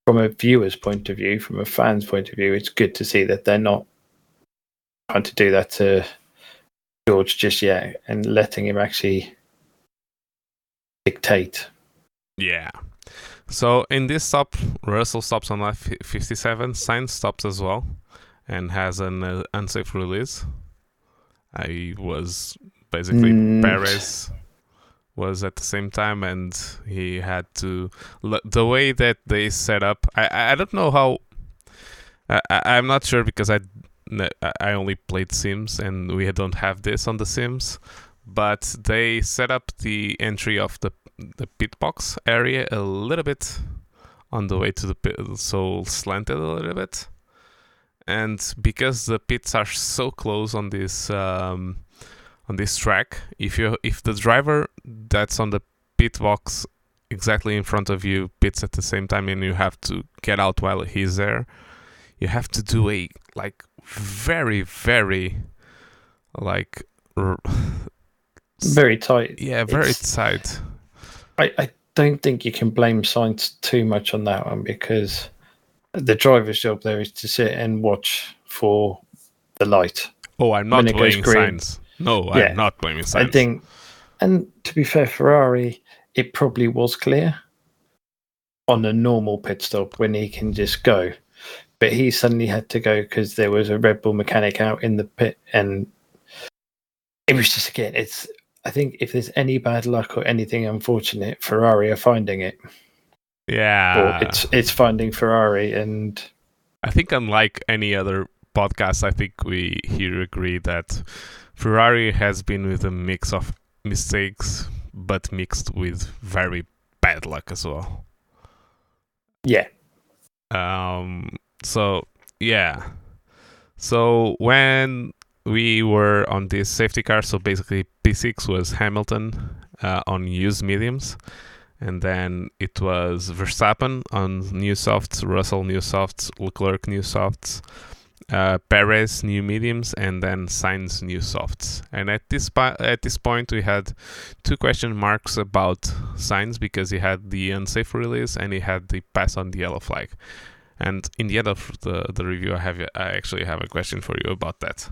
from a viewer's point of view, from a fan's point of view, it's good to see that they're not trying to do that to George just yet and letting him actually dictate. Yeah. So in this stop, Russell stops on lap 57. Sainz stops as well, and has an uh, unsafe release. I was basically Mm. Perez was at the same time, and he had to the way that they set up. I I don't know how. I, I I'm not sure because I I only played Sims and we don't have this on the Sims, but they set up the entry of the the pit box area a little bit on the way to the pit, so slanted a little bit. And because the pits are so close on this um, on this track, if you if the driver that's on the pit box exactly in front of you pits at the same time and you have to get out while he's there, you have to do a like very very like r- Very tight. yeah very It's- tight. I, I don't think you can blame Sainz too much on that one because the driver's job there is to sit and watch for the light. Oh, I'm not blaming Sainz. No, Yeah. I'm not blaming Sainz. I think, and to be fair, Ferrari, it probably was clear on a normal pit stop when he can just go. But he suddenly had to go because there was a Red Bull mechanic out in the pit, and it was just again. It's I think if there's any bad luck or anything unfortunate, Ferrari are finding it, yeah. or it's it's finding Ferrari, and I think unlike any other podcast, I think we here agree that Ferrari has been with a mix of mistakes, but mixed with very bad luck as well. yeah, Um, so yeah. So when we were on this safety car, so basically P6 was Hamilton uh, on used mediums, and then it was Verstappen on new softs, Russell new softs, Leclerc new softs, uh, Perez new mediums, and then Sainz new softs. And at this po- at this point, we had two question marks about Sainz because he had the unsafe release and he had the pass on the yellow flag. And in the end of the, the review, I have I actually have a question for you about that.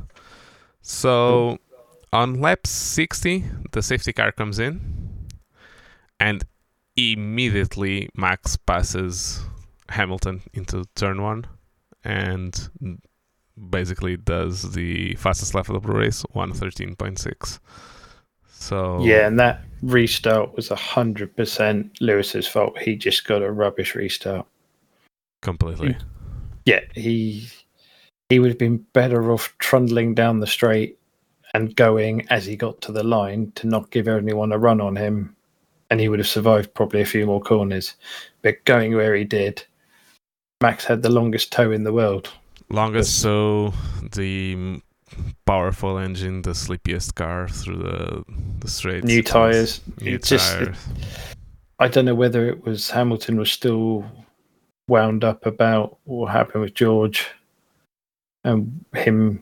So on lap 60, the safety car comes in, and immediately Max passes Hamilton into turn one, and basically does the fastest lap of the race, one thirteen point six. So yeah, and that restart was hundred percent Lewis's fault. He just got a rubbish restart. completely. yeah, he he would have been better off trundling down the straight and going as he got to the line to not give anyone a run on him, and he would have survived probably a few more corners. But going where he did, Max had the longest tow in the world. Longest so the powerful engine, the sleepiest car through the the straight. New tires. New It just- tires. I don't know whether it was Hamilton was still wound up about what happened with George and him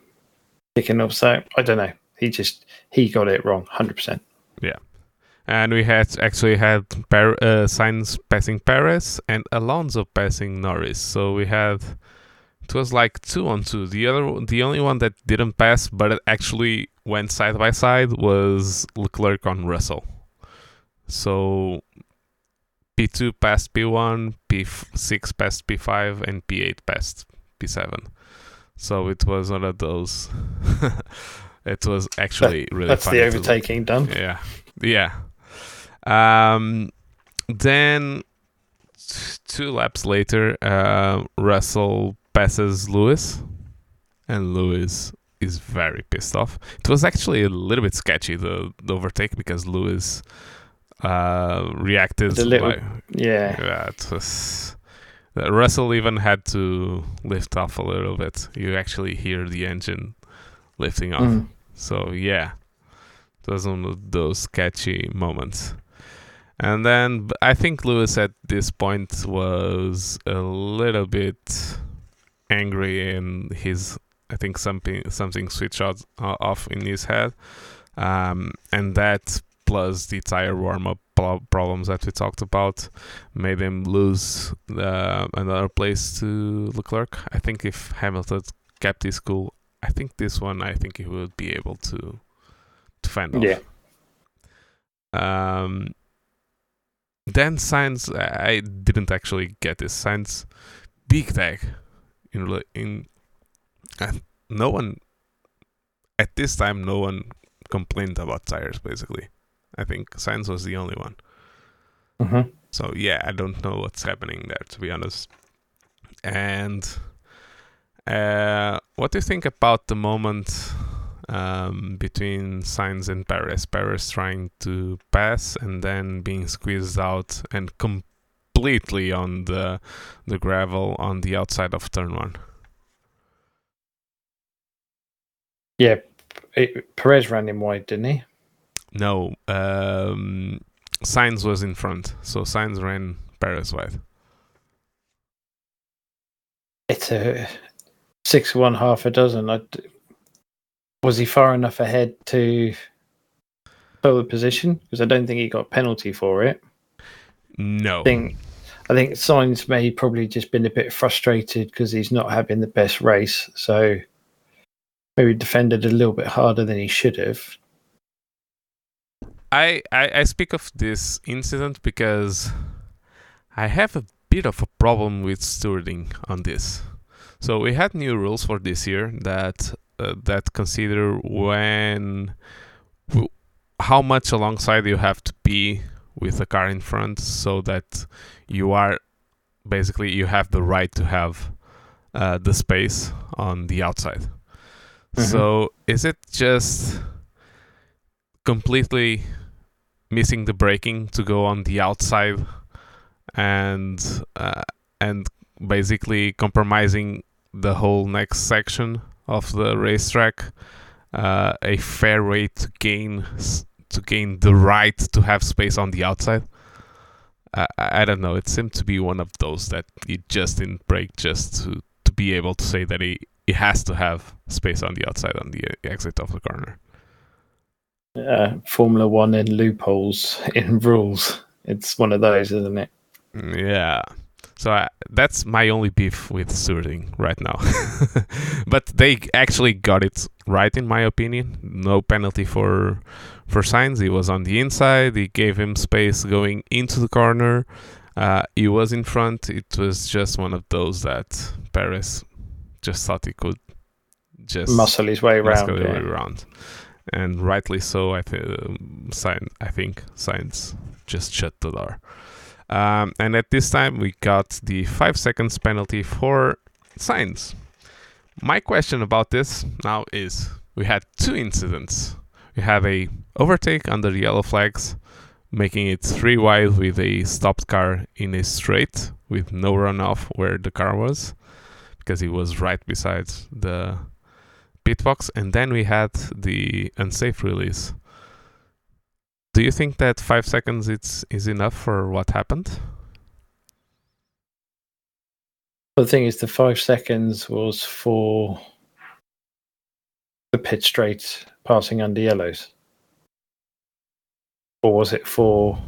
picking up So I don't know. He just he got it wrong, hundred percent. Yeah, and we had actually had per, uh, Sainz passing Perez and Alonso passing Norris. So we had it was like two on two. The other, the only one that didn't pass, but it actually went side by side was Leclerc on Russell. So P2 passed P1, P6 passed P5, and P8 passed P7. So it was one of those. it was actually really That's the overtaking done. yeah, yeah. Um, then t- two laps later, uh, Russell passes Lewis, and Lewis is very pissed off. It was actually a little bit sketchy the, the overtake because Lewis uh, reacted. The little- by- Yeah. yeah, it was. uh, Russell even had to lift off a little bit. You actually hear the engine lifting off. Mm. So yeah, it was one of those sketchy moments. And then I think Lewis at this point was a little bit angry and his I think something something switched out, uh, off in his head, um, and that plus the tire warm up pro- problems that we talked about made him lose uh, another place to Leclerc. I think if Hamilton kept his cool, I think this one I think he would be able to to fend off. Yeah. Um, then Sainz, I didn't actually get this. Sainz, big tag. In in, uh, no one at this time, no one complained about tires. Basically, I think Sainz was the only one. hmm So yeah, I don't know what's happening there to be honest. And uh, what do you think about the moment um, between Sainz and Perez? Perez trying to pass and then being squeezed out and completely on the the gravel on the outside of turn one. Yeah. It, Perez ran him wide, didn't he? No, um, Sainz was in front, so Sainz ran Perez wide. It's a six one half a dozen. I was he far enough ahead to pull the position? Because I don't think he got a penalty for it. No, I think I think Sainz may probably just been a bit frustrated because he's not having the best race, so maybe defended a little bit harder than he should have. I, I I speak of this incident because I have a bit of a problem with stewarding on this. So we had new rules for this year that uh, that consider when w- how much alongside you have to be with the car in front so that you are basically you have the right to have uh, the space on the outside. So is it just completely missing the braking to go on the outside and uh, and basically compromising the whole next section of the racetrack uh, a fair way to gain to gain the right to have space on the outside I I don't know it seemed to be one of those that he just didn't brake just to to be able to say that he he has to have space on the outside on the uh, exit of the corner Uh, Formula One in loopholes in rules. It's one of those, isn't it? Yeah. So I, that's my only beef with stewarding right now. but they actually got it right, in my opinion. No penalty for for Sainz. He was on the inside. He gave him space going into the corner. Uh, he was in front. It was just one of those that Perez just thought he could just Muscle his way around. the way around. And rightly so, I, th- um, Sainz, I think Sainz just shut the door. Um, and at this time, we got the five seconds penalty for Sainz. My question about this now is we had two incidents. We have a overtake under the yellow flags, making it three wide with a stopped car in a straight with no runoff where the car was, because he was right beside the pit box, and then we had the unsafe release. Do you think that five seconds is is enough for what happened? The thing is, the five seconds was for the pit straight passing under yellows? Or was it for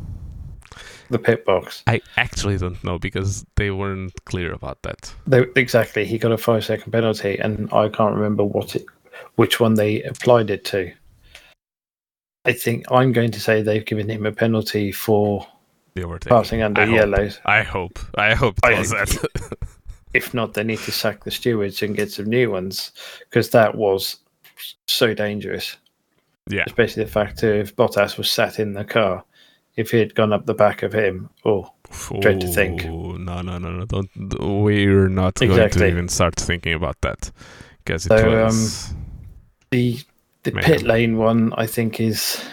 the pit box? I actually don't know because they weren't clear about that. They, exactly. He got a five second penalty, and I can't remember what it, which one they applied it to. I think I'm going to say they've given him a penalty for The overtaking. passing under I hope. yellows. I hope. I hope I was hope that. If not, they need to sack the stewards and get some new ones because that was so dangerous. yeah. Especially the fact that if Bottas was sat in the car, if he had gone up the back of him, oh, Dread to think. No, no, no, no. Don't. We're not going to even start thinking about that because it So, um, was. the the Man. pit lane one I think is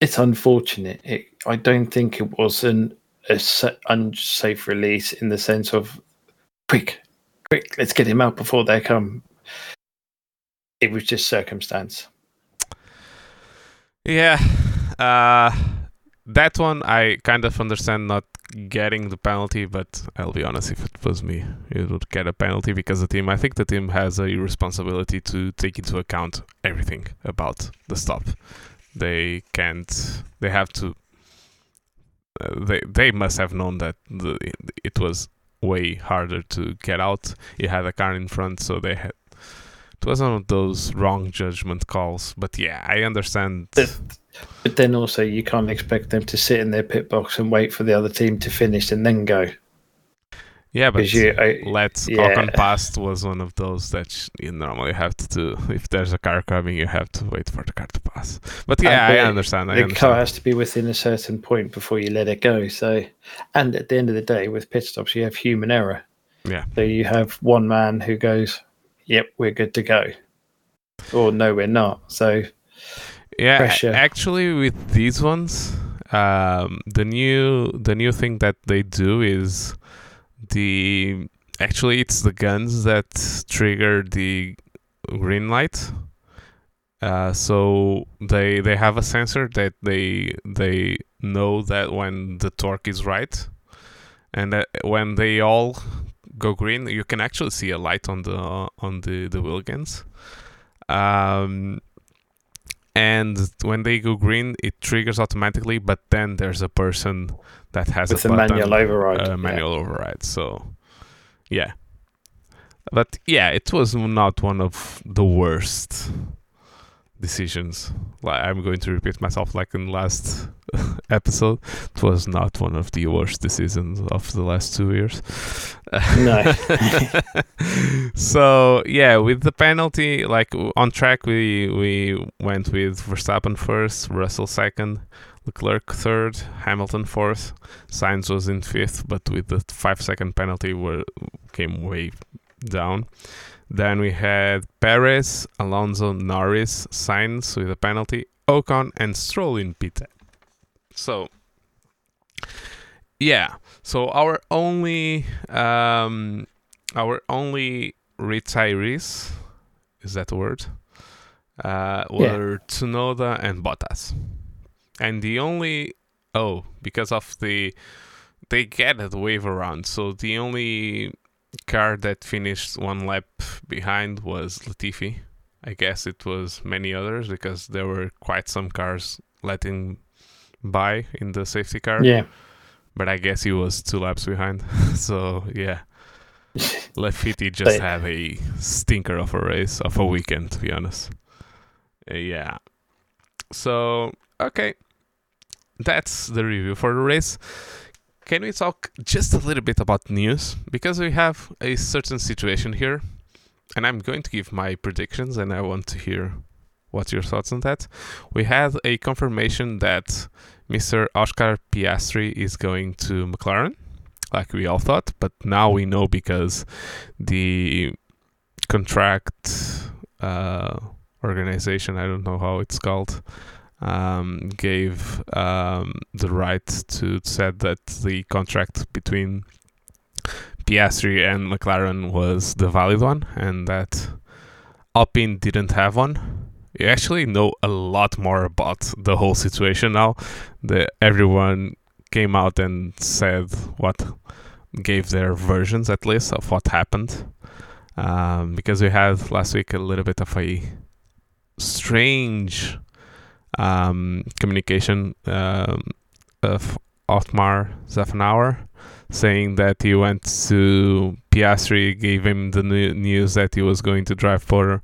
it's unfortunate. It, I don't think it was an unsafe release in the sense of quick, quick, let's get him out before they come. It was just circumstance. Yeah. Uh, that one I kind of understand not getting the penalty, but I'll be honest, if it was me, it would get a penalty because the team, I think the team has a responsibility to take into account everything about the stop. They can't, they have to, uh, they, they must have known that the, it was way harder to get out. You had a car in front, so they had. It was one of those wrong judgment calls, but yeah, I understand. But, but then also you can't expect them to sit in their pit box and wait for the other team to finish and then go. Yeah, but you, I, let yeah. Ocon past was one of those that you normally have to do. If there's a car coming, you have to wait for the car to pass. But yeah, I understand. I the understand. car has to be within a certain point before you let it go. So, and at the end of the day, with pit stops, you have human error. Yeah. So you have one man who goes, "Yep, we're good to go," or "No, we're not." So yeah, pressure. actually, with these ones, um, the new the new thing that they do is the actually it's the guns that trigger the green light. Uh, so they they have a sensor that they they know that when the torque is right, and that when they all go green, you can actually see a light on the on the the wheel. Um, and when they go green, it triggers automatically. But then there's a person that has with a button, manual override, uh, yeah. manual override. So, yeah. But yeah, it was not one of the worst decisions. Like I'm going to repeat myself, like in the last episode, it was not one of the worst decisions of the last two years. No. so yeah, with the penalty, like on track, we we went with Verstappen first, Russell second, Leclerc third, Hamilton fourth. Sainz was in fifth, but with the five second penalty, were came way down. Then we had Perez, Alonso, Norris, Sainz with a penalty, Ocon, and Stroll in P10. So, yeah. So our only, um, our only retirees, is that word? Uh, Yeah. were Tsunoda and Bottas, and the only oh because of the they get a wave around, so the only car that finished one lap behind was Latifi. I guess it was many others because there were quite some cars letting by in the safety car. yeah. But I guess he was two laps behind. so yeah. Latifi just They- had a stinker of a race of a weekend to be honest. Uh, yeah. So okay. That's the review for the race. Can we talk just a little bit about news? Because we have a certain situation here, and I'm going to give my predictions, and I want to hear what's your thoughts on that. We had a confirmation that Mr. Oscar Piastri is going to McLaren, like we all thought, but now we know because the contract uh, organization, I don't know how it's called, um, gave um, the right to said that the contract between Piastri and McLaren was the valid one, and that Alpine didn't have one. You actually know a lot more about the whole situation now. The everyone came out and said what gave their versions at least of what happened. um, because we had last week a little bit of a strange um, communication um, of Otmar Szafnauer saying that he went to Piastri, gave him the news that he was going to drive for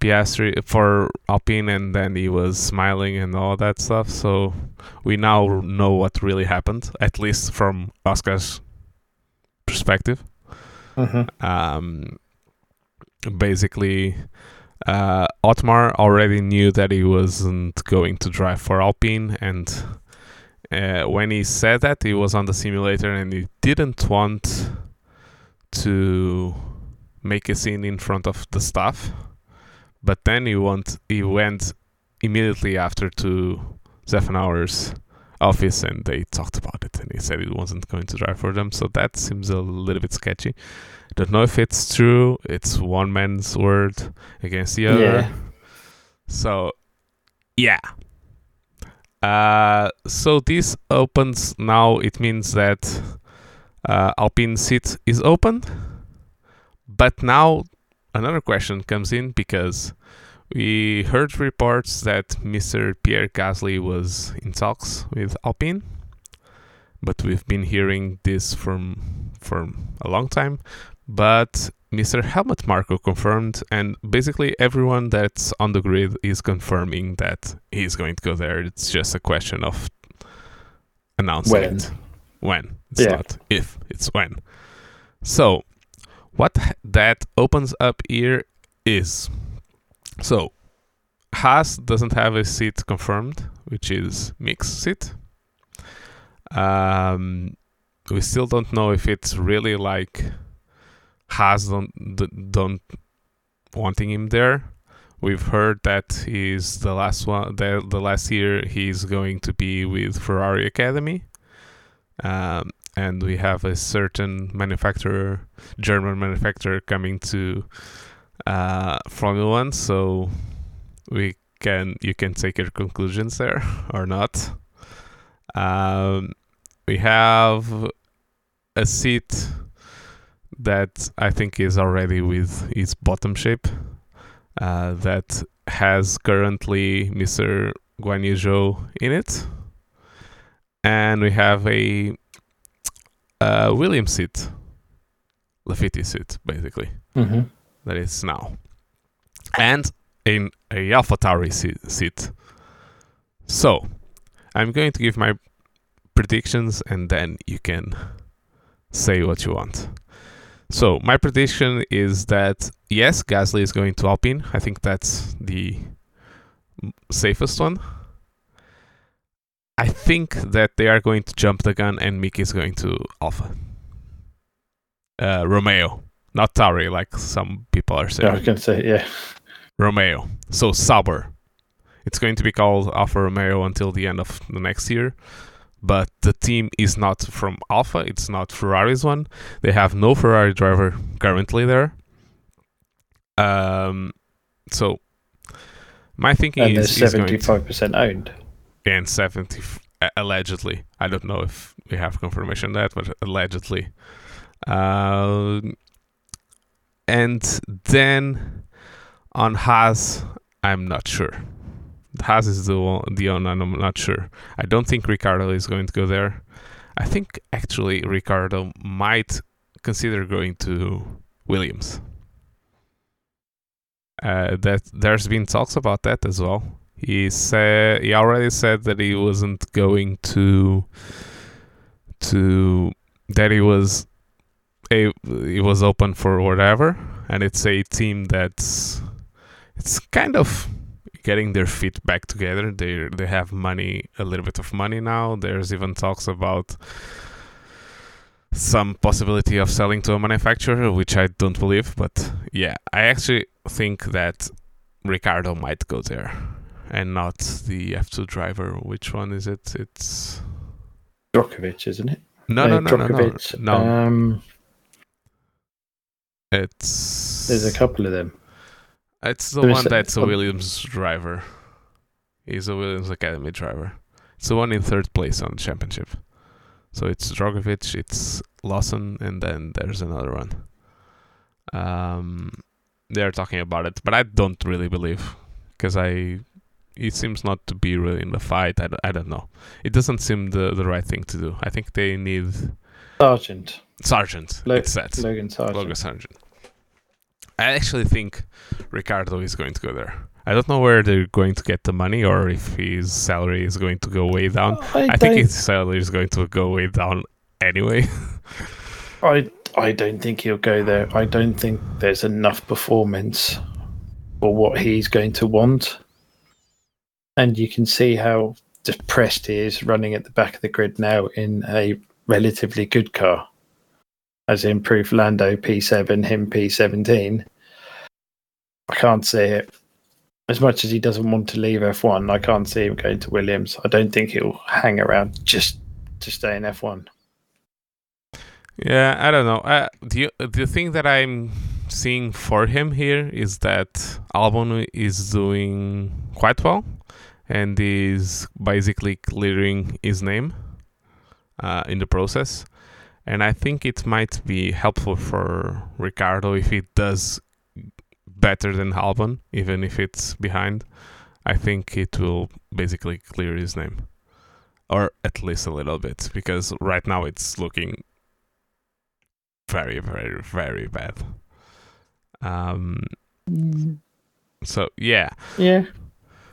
Piastri for Alpine, and then he was smiling and all that stuff. So we now know what really happened, at least from Oscar's perspective. Mm-hmm. Um, basically, uh, Otmar already knew that he wasn't going to drive for Alpine, and uh, when he said that, he was on the simulator and he didn't want to make a scene in front of the staff. But then he went, he went immediately after to Szafnauer's office and they talked about it and he said he wasn't going to drive for them. So that seems a little bit sketchy. Don't know if it's true. It's one man's word against the other. Yeah. So, yeah. Uh, so this opens now. It means that uh, Alpine seat is open. But now another question comes in because we heard reports that Mr. Pierre Gasly was in talks with Alpine, but we've been hearing this from for a long time. But Mr. Helmut Marko confirmed, and basically everyone that's on the grid is confirming that he's going to go there. It's just a question of announcing when. it. When. It's yeah. not if, it's when. So, what that opens up here is so Haas doesn't have a seat confirmed, which is mixed seat. Um, we still don't know if it's really like Haas don't don't wanting him there. We've heard that he's the last one. The, the last year he's going to be with Ferrari Academy, um, and we have a certain manufacturer, German manufacturer, coming to uh, Formula One. So we can you can take your conclusions there or not. Um, we have a seat that I think is already with its bottom shape. Uh, that has currently Mr. Guan Yu Zhou in it. And we have a, a Williams seat, Latifi seat, basically, mm-hmm. that is now. And in a AlphaTauri seat. So, I'm going to give my predictions and then you can say what you want. So my prediction is that yes, Gasly is going to Alpine. I think that's the safest one. I think that they are going to jump the gun and Mick is going to Alfa. Uh, Romeo, not Tauri, like some people are saying. Yeah, I was going to say, yeah. Romeo. So Sauber. It's going to be called Alfa Romeo until the end of the next year but the team is not from Alfa. It's not Ferrari's one. They have no Ferrari driver currently there. Um, so my thinking and is seventy-five percent owned, and seventy allegedly. I don't know if we have confirmation that, but allegedly. Uh, and then on Haas, I'm not sure. Haas is the one, the one, I'm not sure. I don't think Ricciardo is going to go there. I think actually Ricciardo might consider going to Williams. Uh, that there's been talks about that as well. He said he already said that he wasn't going to to that he was a he was open for whatever, and it's a team that's it's kind of getting their feet back together. They they have money, a little bit of money now. There's even talks about some possibility of selling to a manufacturer, which I don't believe. But yeah, I actually think that Ricciardo might go there, and not the F2 driver. Which one is it? It's Drugovich, isn't it? No, no, uh, no, no, no, no. Um, it's there's a couple of them. It's the There's one that's a Williams driver. He's a Williams Academy driver. It's the one in third place on the championship. So it's Drugovich, it's Lawson, and then there's another one. um, they're talking about it, but I don't really believe because I it seems not to be really in the fight. I, I don't know. It doesn't seem the, the right thing to do. I think they need Sargent. Sargent. Lo- it's that Logan Sargent. Logan Sargent. I actually think Ricciardo is going to go there. I don't know where they're going to get the money or if his salary is going to go way down. Oh, I, I think his salary is going to go way down anyway. I I don't think he'll go there. I don't think there's enough performance for what he's going to want. And you can see how depressed he is running at the back of the grid now in a relatively good car. As in proof Lando P7, him P17. I can't see it. As much as he doesn't want to leave F1, I can't see him going to Williams. I don't think he'll hang around just to stay in F1. Yeah, I don't know. Uh, the the thing that I'm seeing for him here is that Albon is doing quite well, and is basically clearing his name uh, in the process. And I think it might be helpful for Ricciardo if he does better than Albon, even if it's behind. I think it will basically clear his name, or at least a little bit, because right now it's looking very, very, very bad. Um. So yeah, Yeah.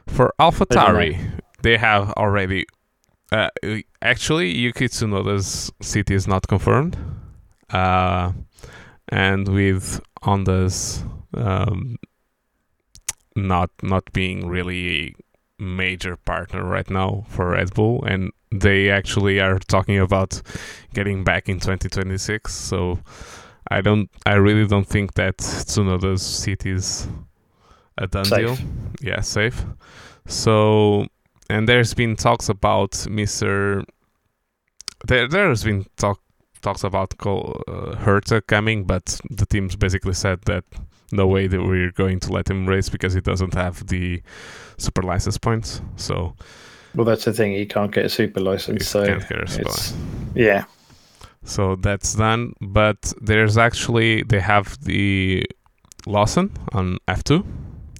for AlphaTauri, they have already. Uh, actually, Yuki Tsunoda's city is not confirmed, uh, and with Honda's um, not not being really a major partner right now for Red Bull, and they actually are talking about getting back in 2026. So I don't, I really don't think that Tsunoda's seat is a done Safe. deal. Yeah, safe. So and there's been talks about Mr. There, there's been talk talks about Col- uh, Herta coming, but the teams basically said that no way that we're going to let him race because he doesn't have the super license points. So Well, that's the thing. He can't get a super license, he so can't get a super it's yeah. So that's done. But there's actually they have the Lawson on F2.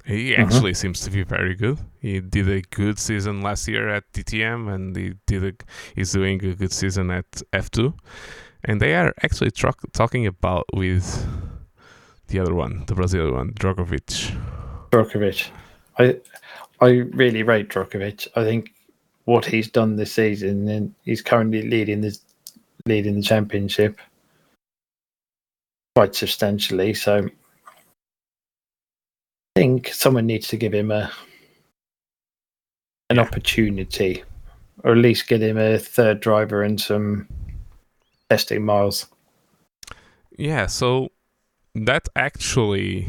He Mhm. actually seems to be very good. He did a good season last year at DTM, and he did a, he's doing a good season at F2. And they are actually tro- talking about with the other one, the Brazilian one, Drugovich. Drugovich. I I really rate Drugovich. I think what he's done this season, and he's currently leading the leading the championship quite substantially. So I think someone needs to give him a an Yeah. opportunity, or at least get him a third driver and some testing miles. Yeah, so that actually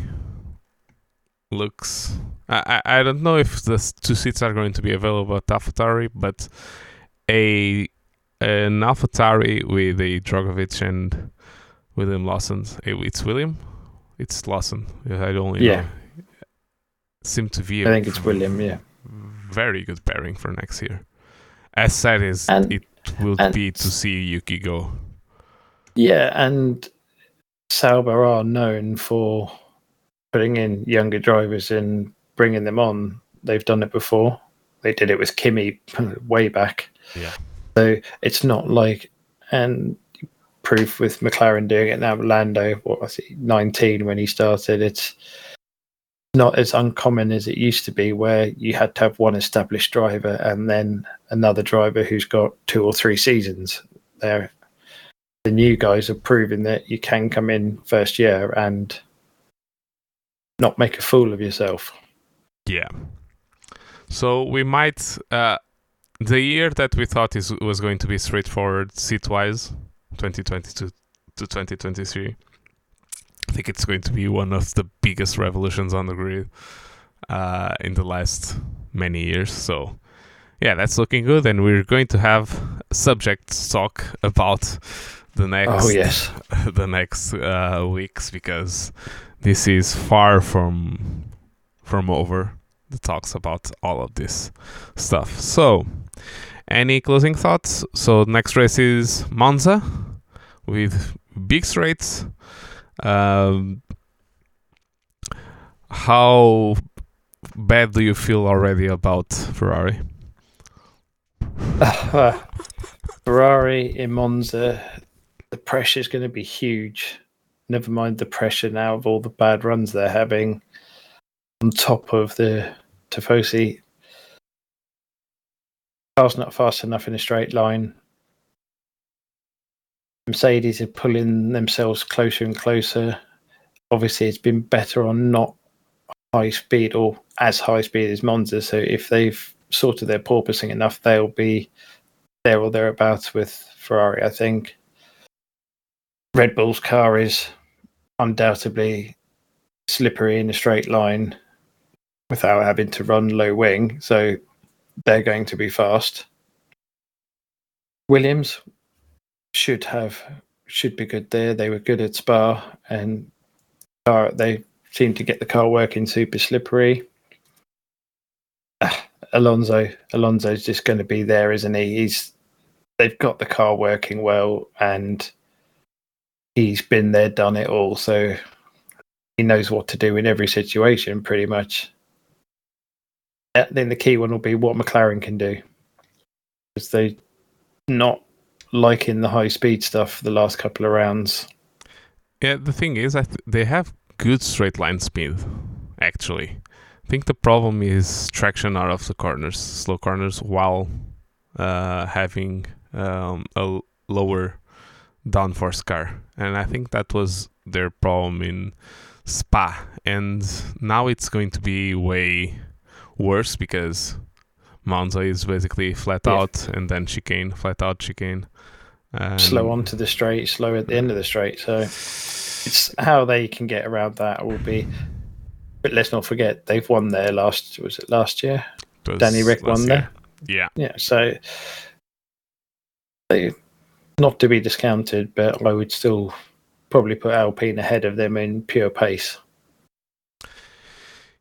looks. I, I don't know if the two seats are going to be available at AlphaTauri, but a an AlphaTauri with a Drugovich and William Lawson. It's William. It's Lawson. I don't only Yeah. know. Seem to be. I think it's William. Yeah. Very good pairing for next year. As sad as And- it will and be to see Yuki go. Yeah, and Sauber are known for putting in younger drivers and bringing them on. They've done it before. They did it with Kimi way back. Yeah. So it's not like, and proof with McLaren doing it now. Lando, what was he, 19 when he started? It's not as uncommon as it used to be, where you had to have one established driver and then another driver who's got two or three seasons there the new guys have proven that you can come in first year and not make a fool of yourself. Yeah. So we might uh, the year that we thought is was going to be straightforward seat wise, 2022 to 2023. I think it's going to be one of the biggest revolutions on the grid uh, in the last many years. So yeah, that's looking good, and we're going to have subjects talk about the next Oh yes, the next uh, weeks because this is far from from over the talks about all of this stuff. So, any closing thoughts? So, next race is Monza with big straights. Um, how bad do you feel already about Ferrari? Uh, Ferrari in Monza, the pressure is going to be huge. Never mind the pressure now of all the bad runs they're having on top of the Tifosi. Car's not fast enough in a straight line. Mercedes are pulling themselves closer and closer. Obviously, it's been better on not high speed or as high speed as Monza. So if they've sorted their porpoising enough, they'll be there or thereabouts with Ferrari. I think Red Bull's car is undoubtedly slippery in a straight line without having to run low wing. So they're going to be fast. Williams should have should be good there. They were good at Spa and they seem to get the car working super slippery. Ah, Alonso Alonso's just going to be there, isn't he? He's they've got the car working well and he's been there, done it all, so he knows what to do in every situation pretty much. I think the key one will be what McLaren can do. Because they not liking the high speed stuff for the last couple of rounds. Yeah, the thing is, I th- they have good straight line speed, actually. I think the problem is traction out of the corners, slow corners, while uh, having um, a lower downforce car. And I think that was their problem in Spa. And now it's going to be way worse because Monza is basically flat Yeah. out and then chicane, flat out chicane. And slow onto the straight, slow at the end of the straight. So it's how they can get around that will be. But let's not forget they've won there last. Was it last year? it Danny Ric won year. there. Yeah. Yeah. So they not to be discounted, but I would still probably put Alpine ahead of them in pure pace.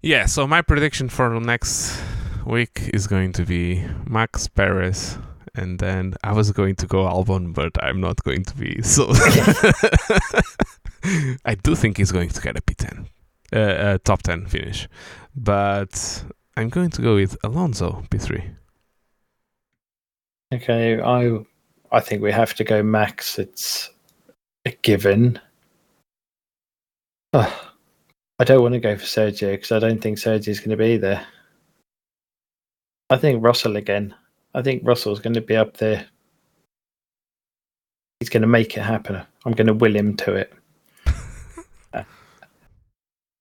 Yeah, so my prediction for the next week is going to be Max Perez, and then I was going to go Albon, but I'm not going to be. So I do think he's going to get a P10, uh, uh, top 10 finish, but I'm going to go with Alonso P3. Okay, I I think we have to go Max. It's a given. Ugh. I don't want to go for Sergio because I don't think Sergio's going to be there. I think Russell again. I think Russell's going to be up there. He's going to make it happen. I'm going to will him to it.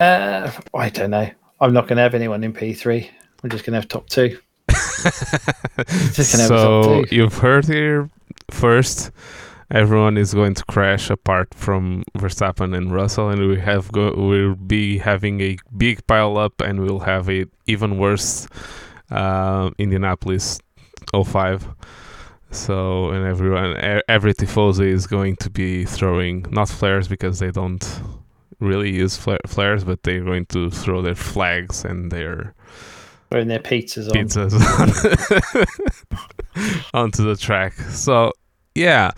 Uh, I don't know. I'm not going to have anyone in P3. I'm just going to have top two. Just gonna have top so two. you've heard here first. Everyone is going to crash apart from Verstappen and Russell, and we have go. We'll be having a big pile up, and we'll have it even worse uh, Indianapolis 05. So and everyone, every tifosi is going to be throwing not flares because they don't really use fla- flares, but they're going to throw their flags and their Wearing their pizzas on. pizzas onto the track. So yeah,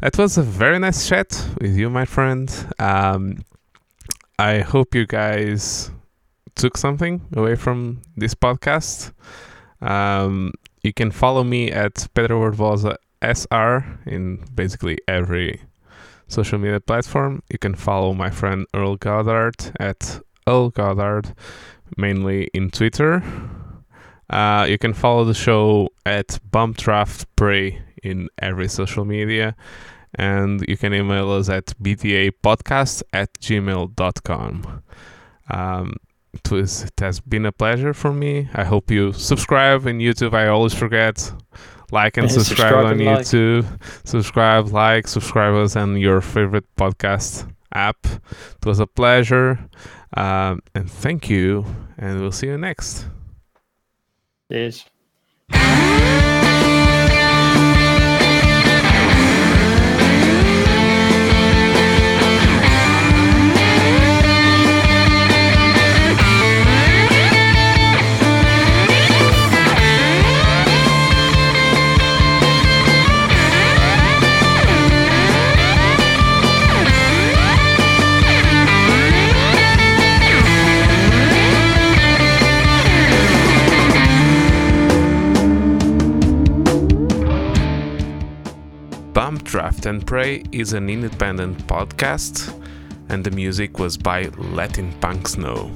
that was a very nice chat with you, my friend. Um, I hope you guys took something away from this podcast. Um, you can follow me at Pedro Barbosa SR in basically every social media platform. You can follow my friend Earl Goddard at Earl Goddard, mainly in Twitter. Uh, you can follow the show at Bump Draft Pray in every social media. And you can email us at bdappodcast at gmail.com. Um, it, has been a pleasure for me. I hope you subscribe in YouTube. I always forget. Like and Yeah, subscribe, subscribe on and like. YouTube. Subscribe, like, subscribe us on your favorite podcast app. It was a pleasure. Um, and thank you. And we'll see you next. Cheers. Draft and Pray is an independent podcast, and the music was by Lettin' Punks Know.